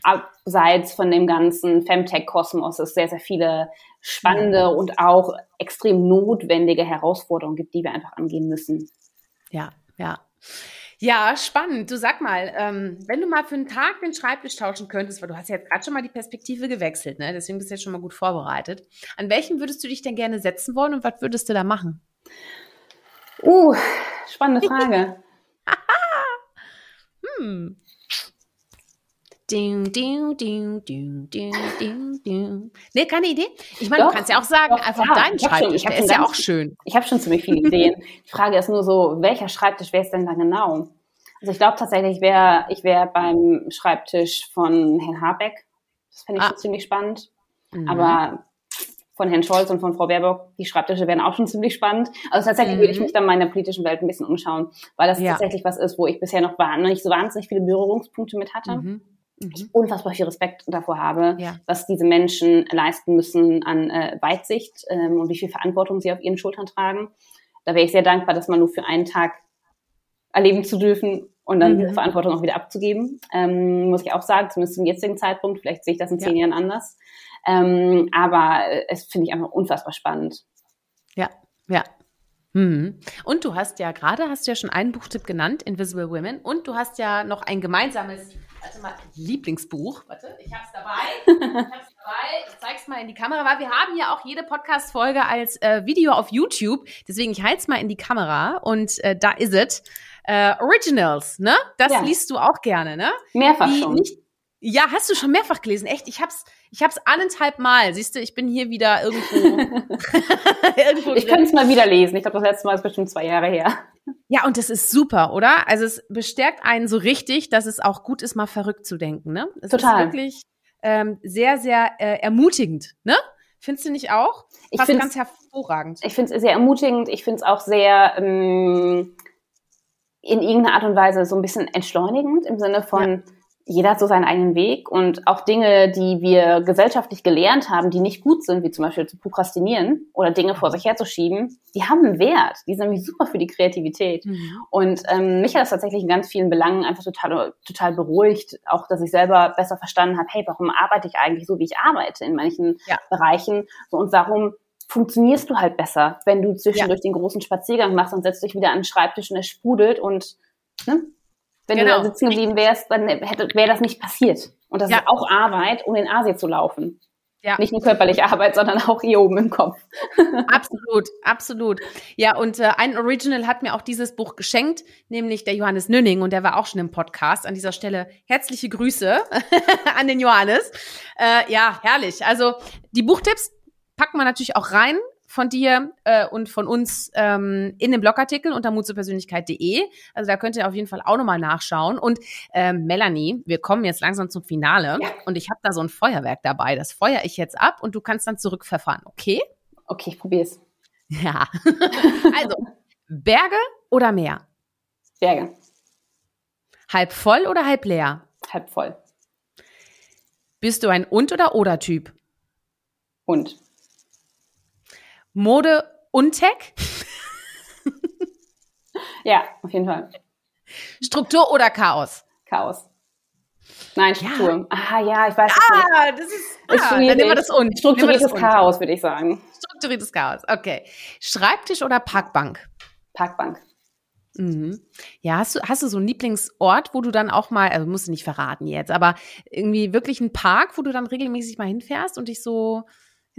abseits von dem ganzen Femtech-Kosmos es sehr, sehr viele spannende und auch extrem notwendige Herausforderungen gibt, die wir einfach angehen müssen. Ja, ja. Ja, spannend. Du sag mal, ähm, wenn du mal für einen Tag den Schreibtisch tauschen könntest, weil du hast ja jetzt gerade schon mal die Perspektive gewechselt, ne? deswegen bist du jetzt schon mal gut vorbereitet. An welchen würdest du dich denn gerne setzen wollen und was würdest du da machen? Uh, spannende Frage. hm. Ding, ding, ding, ding, ding, ding, ding. Nee, keine Idee. Ich meine, du kannst ja auch sagen, doch, einfach ja, deinen Schreibtisch, schon, der ist ja auch schön. Ich habe schon ziemlich viele Ideen. Die Frage ist nur so, welcher Schreibtisch wäre es denn da genau? Also ich glaube tatsächlich, ich wäre ich wär beim Schreibtisch von Herrn Habeck. Das fände ich ah. schon ziemlich spannend. Mhm. Aber von Herrn Scholz und von Frau Baerbock, die Schreibtische wären auch schon ziemlich spannend. Also tatsächlich mhm. würde ich mich dann meiner politischen Welt ein bisschen umschauen, weil das ja. tatsächlich was ist, wo ich bisher noch, war, noch nicht so wahnsinnig viele Berührungspunkte mit hatte. Mhm ich mhm. unfassbar viel Respekt davor habe, ja. was diese Menschen leisten müssen an äh, Weitsicht ähm, und wie viel Verantwortung sie auf ihren Schultern tragen. Da wäre ich sehr dankbar, das mal nur für einen Tag erleben zu dürfen und dann mhm. diese Verantwortung auch wieder abzugeben. Ähm, muss ich auch sagen, zumindest zum jetzigen Zeitpunkt. Vielleicht sehe ich das in zehn ja. Jahren anders. Ähm, aber äh, es finde ich einfach unfassbar spannend. Ja, ja. Mhm. Und du hast ja gerade, hast du ja schon einen Buchtipp genannt, Invisible Women, und du hast ja noch ein gemeinsames warte mal, Lieblingsbuch. Warte, ich hab's dabei. Ich hab's dabei. Ich zeig's mal in die Kamera, weil wir haben ja auch jede Podcast-Folge als äh, Video auf YouTube. Deswegen, ich halte mal in die Kamera und äh, da ist es. Äh, Originals, ne? Das ja. liest du auch gerne, ne? Mehrfach Wie, schon. Nicht, ja, hast du schon mehrfach gelesen? Echt? Ich hab's, ich hab's anderthalb Mal. Siehst du, ich bin hier wieder irgendwo. irgendwo ich könnte es mal wieder lesen. Ich glaube, das letzte Mal ist bestimmt zwei Jahre her. Ja, und das ist super, oder? Also es bestärkt einen so richtig, dass es auch gut ist, mal verrückt zu denken, ne? Es Total. ist wirklich ähm, sehr, sehr äh, ermutigend, ne? Findest du nicht auch? Ich finde ganz hervorragend. Ich finde es sehr ermutigend. Ich finde es auch sehr ähm, in irgendeiner Art und Weise so ein bisschen entschleunigend im Sinne von, ja jeder hat so seinen eigenen Weg und auch Dinge, die wir gesellschaftlich gelernt haben, die nicht gut sind, wie zum Beispiel zu prokrastinieren oder Dinge vor sich herzuschieben, die haben einen Wert. Die sind nämlich super für die Kreativität. Mhm. Und ähm, mich hat das tatsächlich in ganz vielen Belangen einfach total, total beruhigt, auch dass ich selber besser verstanden habe, hey, warum arbeite ich eigentlich so, wie ich arbeite in manchen ja. Bereichen? So, und warum funktionierst du halt besser, wenn du zwischendurch ja. den großen Spaziergang machst und setzt dich wieder an den Schreibtisch und es sprudelt und ne, wenn genau. du da sitzen geblieben wärst, dann wäre das nicht passiert. Und das ja. ist auch Arbeit, um den Aasee zu laufen. Ja. Nicht nur körperliche Arbeit, sondern auch hier oben im Kopf. absolut, absolut. Ja, und äh, ein Original hat mir auch dieses Buch geschenkt, nämlich der Johannes Nünning, und der war auch schon im Podcast. An dieser Stelle herzliche Grüße an den Johannes. Äh, ja, herrlich. Also die Buchtipps packen wir natürlich auch rein von dir äh, und von uns ähm, in den Blogartikel unter mutzupersönlichkeit.de. Also da könnt ihr auf jeden Fall auch nochmal nachschauen. Und ähm, Melanie, wir kommen jetzt langsam zum Finale ja. und ich habe da so ein Feuerwerk dabei. Das feuer ich jetzt ab und du kannst dann zurückverfahren, okay? Okay, ich probier's. Ja. also, Berge oder Meer? Berge. Halb voll oder halb leer? Halb voll. Bist du ein Und- oder Oder-Typ? Und. Mode und Tech? ja, auf jeden Fall. Struktur oder Chaos? Chaos. Nein, Struktur. Ja. Ah ja, ich weiß ah, Das ist, ist ah, dann nehmen wir das un. Strukturiertes Chaos, würde ich sagen. Strukturiertes Chaos, okay. Schreibtisch oder Parkbank? Parkbank. Mhm. Ja, hast du, hast du so einen Lieblingsort, wo du dann auch mal, also musst du nicht verraten jetzt, aber irgendwie wirklich einen Park, wo du dann regelmäßig mal hinfährst und dich so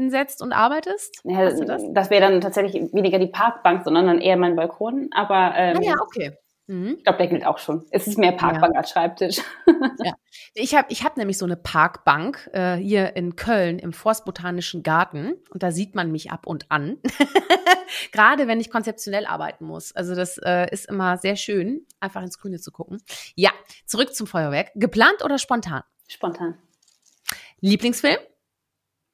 hinsetzt und arbeitest? Ja, das, das wäre dann tatsächlich weniger die Parkbank, sondern dann eher mein Balkon. Aber ähm, ah, ja, okay. Mhm. Ich glaube, der gilt auch schon. Es ist mehr Parkbank ja. als Schreibtisch. ja. Ich habe ich hab nämlich so eine Parkbank äh, hier in Köln im Forstbotanischen Garten und da sieht man mich ab und an. Gerade wenn ich konzeptionell arbeiten muss. Also das äh, ist immer sehr schön, einfach ins Grüne zu gucken. Ja, zurück zum Feuerwerk. Geplant oder spontan? Spontan. Lieblingsfilm?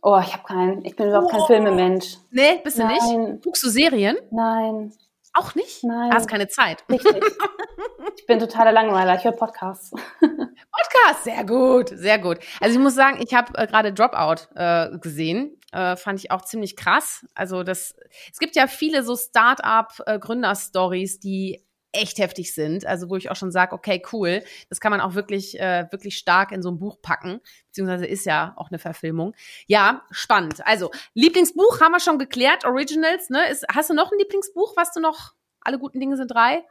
Oh, ich habe keinen. Ich bin überhaupt oh. kein Filmemensch. Nee, bist du Nein. nicht? Guckst du Serien? Nein. Auch nicht? Nein. Hast keine Zeit. Richtig. ich bin totaler Langweiler. Ich höre Podcasts. Podcast, sehr gut, sehr gut. Also ich muss sagen, ich habe äh, gerade Dropout äh, gesehen. Äh, fand ich auch ziemlich krass. Also das, es gibt ja viele so Start-up-Gründer-Stories, äh, die echt heftig sind. Also wo ich auch schon sage, okay, cool, das kann man auch wirklich, äh, wirklich stark in so ein Buch packen, beziehungsweise ist ja auch eine Verfilmung. Ja, spannend. Also Lieblingsbuch haben wir schon geklärt, Originals. Ne? Ist, hast du noch ein Lieblingsbuch, was du noch? Alle guten Dinge sind drei.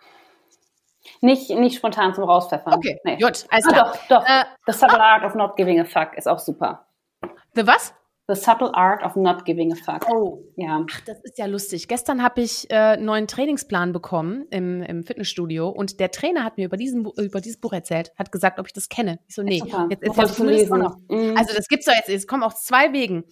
Nicht, nicht spontan zum Rauspfeffern. Okay, nee. gut, alles ah. Ah, doch, doch. Äh, The Subtle Art of Not Giving a Fuck ist auch super. The was? The Subtle Art of Not Giving a Fuck. Oh, ja. Ach, das ist ja lustig. Gestern habe ich äh, einen neuen Trainingsplan bekommen im, im Fitnessstudio und der Trainer hat mir über, diesen, über dieses Buch erzählt, hat gesagt, ob ich das kenne. Ich so, nee, jetzt, jetzt, jetzt, jetzt noch. Mhm. Also das gibt's doch jetzt, es kommen auf zwei Wegen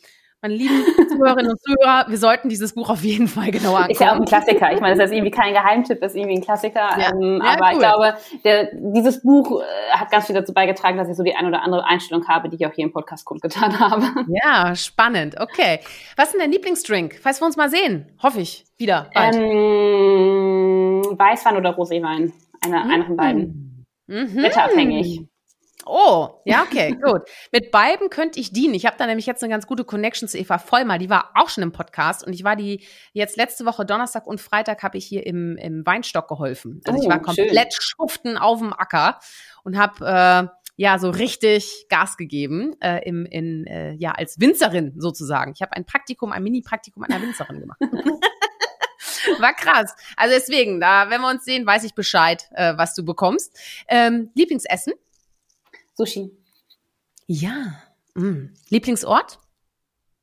meine lieben Zuhörerinnen und Zuhörer, wir sollten dieses Buch auf jeden Fall genauer anschauen. Ist ja auch ein Klassiker. Ich meine, das ist irgendwie kein Geheimtipp, ist irgendwie ein Klassiker. Ja. Ähm, ja, aber cool. ich glaube, der, dieses Buch äh, hat ganz viel dazu beigetragen, dass ich so die ein oder andere Einstellung habe, die ich auch hier im Podcast kundgetan habe. Ja, spannend. Okay. Was ist denn dein Lieblingsdrink? Falls wir uns mal sehen, hoffe ich, wieder bald. Ähm, Weißwein oder Roséwein. Einer, mhm. einer von beiden. Mhm. Wetterabhängig. Oh, ja, okay, gut. Mit beiden könnte ich dienen. Ich habe da nämlich jetzt eine ganz gute Connection zu Eva Vollmer. Die war auch schon im Podcast und ich war die jetzt letzte Woche Donnerstag und Freitag habe ich hier im, im Weinstock geholfen. Also oh, ich war komplett schön. schuften auf dem Acker und habe äh, ja so richtig Gas gegeben äh, im, in, äh, ja als Winzerin sozusagen. Ich habe ein Praktikum, ein Mini-Praktikum einer Winzerin gemacht. War krass. Also deswegen, da, wenn wir uns sehen, weiß ich Bescheid, äh, was du bekommst. Ähm, Lieblingsessen? Sushi. Ja. Mhm. Lieblingsort?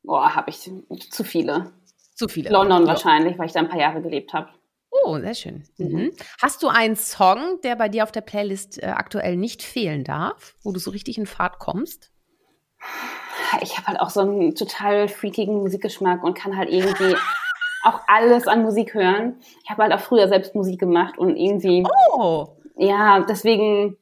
Boah, habe ich zu viele. Zu viele. London wahrscheinlich, weil ich da ein paar Jahre gelebt habe. Oh, sehr schön. Mhm. mhm. Hast du einen Song, der bei dir auf der Playlist äh, aktuell nicht fehlen darf, wo du so richtig in Fahrt kommst? Ich habe halt auch so einen total freakigen Musikgeschmack und kann halt irgendwie auch alles an Musik hören. Ich habe halt auch früher selbst Musik gemacht und irgendwie. Oh! Ja, deswegen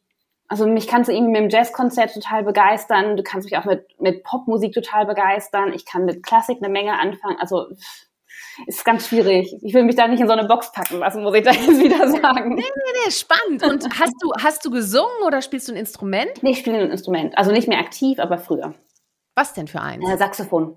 also mich kannst du irgendwie mit dem Jazzkonzert total begeistern. Du kannst mich auch mit, mit Popmusik total begeistern. Ich kann mit Klassik eine Menge anfangen. Also ist ganz schwierig. Ich will mich da nicht in so eine Box packen lassen, muss ich da jetzt wieder sagen. Nee, nee, nee, spannend. Und hast du, hast du gesungen oder spielst du ein Instrument? Nee, ich spiele ein Instrument. Also nicht mehr aktiv, aber früher. Was denn für eins? Äh, Saxophon.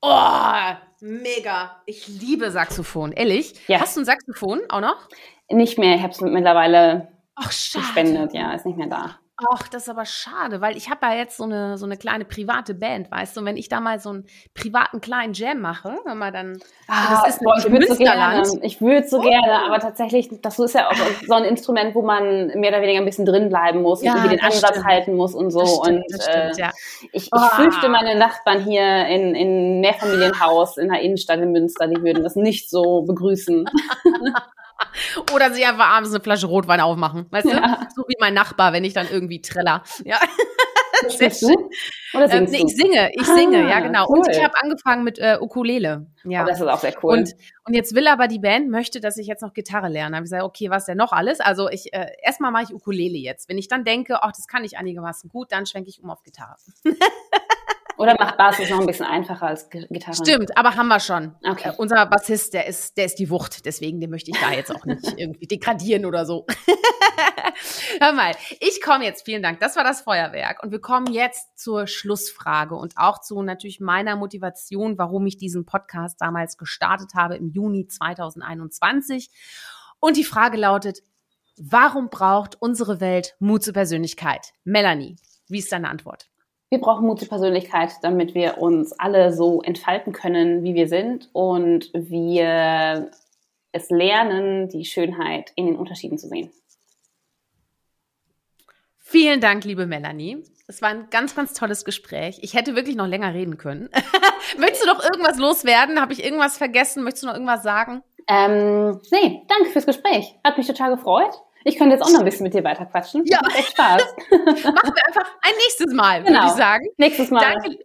Oh, mega. Ich liebe Saxophon. Ehrlich? Ja. Hast du ein Saxophon auch noch? Nicht mehr. Ich habe es mittlerweile Ach, schade. gespendet, ja, ist nicht mehr da. Ach, das ist aber schade, weil ich habe ja jetzt so eine, so eine kleine private Band, weißt du, und wenn ich da mal so einen privaten kleinen Jam mache, wenn man dann, ah, das ist boah, ich würde so gerne, ich würde so oh. gerne, aber tatsächlich, das ist ja auch so ein Instrument, wo man mehr oder weniger ein bisschen drin bleiben muss ja, und irgendwie den Ansatz stimmt. halten muss und so. Stimmt, und stimmt, äh, ja. ich, ich oh. fürchte, meine Nachbarn hier in, in Mehrfamilienhaus in der Innenstadt in Münster, die würden das nicht so begrüßen. Oder sie einfach abends eine Flasche Rotwein aufmachen. Weißt ja. du? So wie mein Nachbar, wenn ich dann irgendwie treller. Ja. Sehr schön. Oder ähm, nee, ich singe, ich ah, singe, ja genau. Cool. Und ich habe angefangen mit äh, Ukulele. Ja. Oh, das ist auch sehr cool. Und, und jetzt will aber die Band, möchte, dass ich jetzt noch Gitarre lerne. Da habe ich gesagt, okay, was denn noch alles? Also ich äh, erstmal mache ich Ukulele jetzt. Wenn ich dann denke, ach, das kann ich einigermaßen gut, dann schwenke ich um auf Gitarre. Oder macht Bass noch ein bisschen einfacher als Gitarre? Stimmt, aber haben wir schon. Okay. Äh, unser Bassist, der ist, der ist die Wucht, deswegen den möchte ich da jetzt auch nicht irgendwie degradieren oder so. Hör mal, ich komme jetzt, vielen Dank, das war das Feuerwerk und wir kommen jetzt zur Schlussfrage und auch zu natürlich meiner Motivation, warum ich diesen Podcast damals gestartet habe im Juni 2021. Und die Frage lautet, Warum braucht unsere Welt Mut zur Persönlichkeit? Melanie, wie ist deine Antwort? Wir brauchen Mut zur Persönlichkeit, damit wir uns alle so entfalten können, wie wir sind und wir es lernen, die Schönheit in den Unterschieden zu sehen. Vielen Dank, liebe Melanie. Es war ein ganz, ganz tolles Gespräch. Ich hätte wirklich noch länger reden können. Möchtest du noch irgendwas loswerden? Habe ich irgendwas vergessen? Möchtest du noch irgendwas sagen? Ähm, nee, danke fürs Gespräch. Hat mich total gefreut. Ich könnte jetzt auch noch ein bisschen mit dir weiter quatschen. Ja. Macht echt Spaß. Machen wir einfach ein nächstes Mal, genau. würde ich sagen. Nächstes Mal. Danke,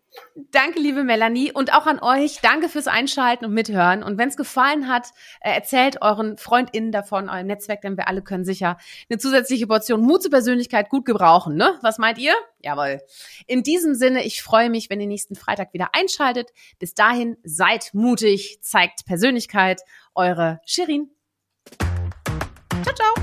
danke, liebe Melanie. Und auch an euch. Danke fürs Einschalten und Mithören. Und wenn es gefallen hat, äh, erzählt euren FreundInnen davon, eurem Netzwerk, denn wir alle können sicher eine zusätzliche Portion Mut zur Persönlichkeit gut gebrauchen. Ne? Was meint ihr? Jawohl. In diesem Sinne, ich freue mich, wenn ihr nächsten Freitag wieder einschaltet. Bis dahin, seid mutig, zeigt Persönlichkeit. Eure Shirin. Ciao, ciao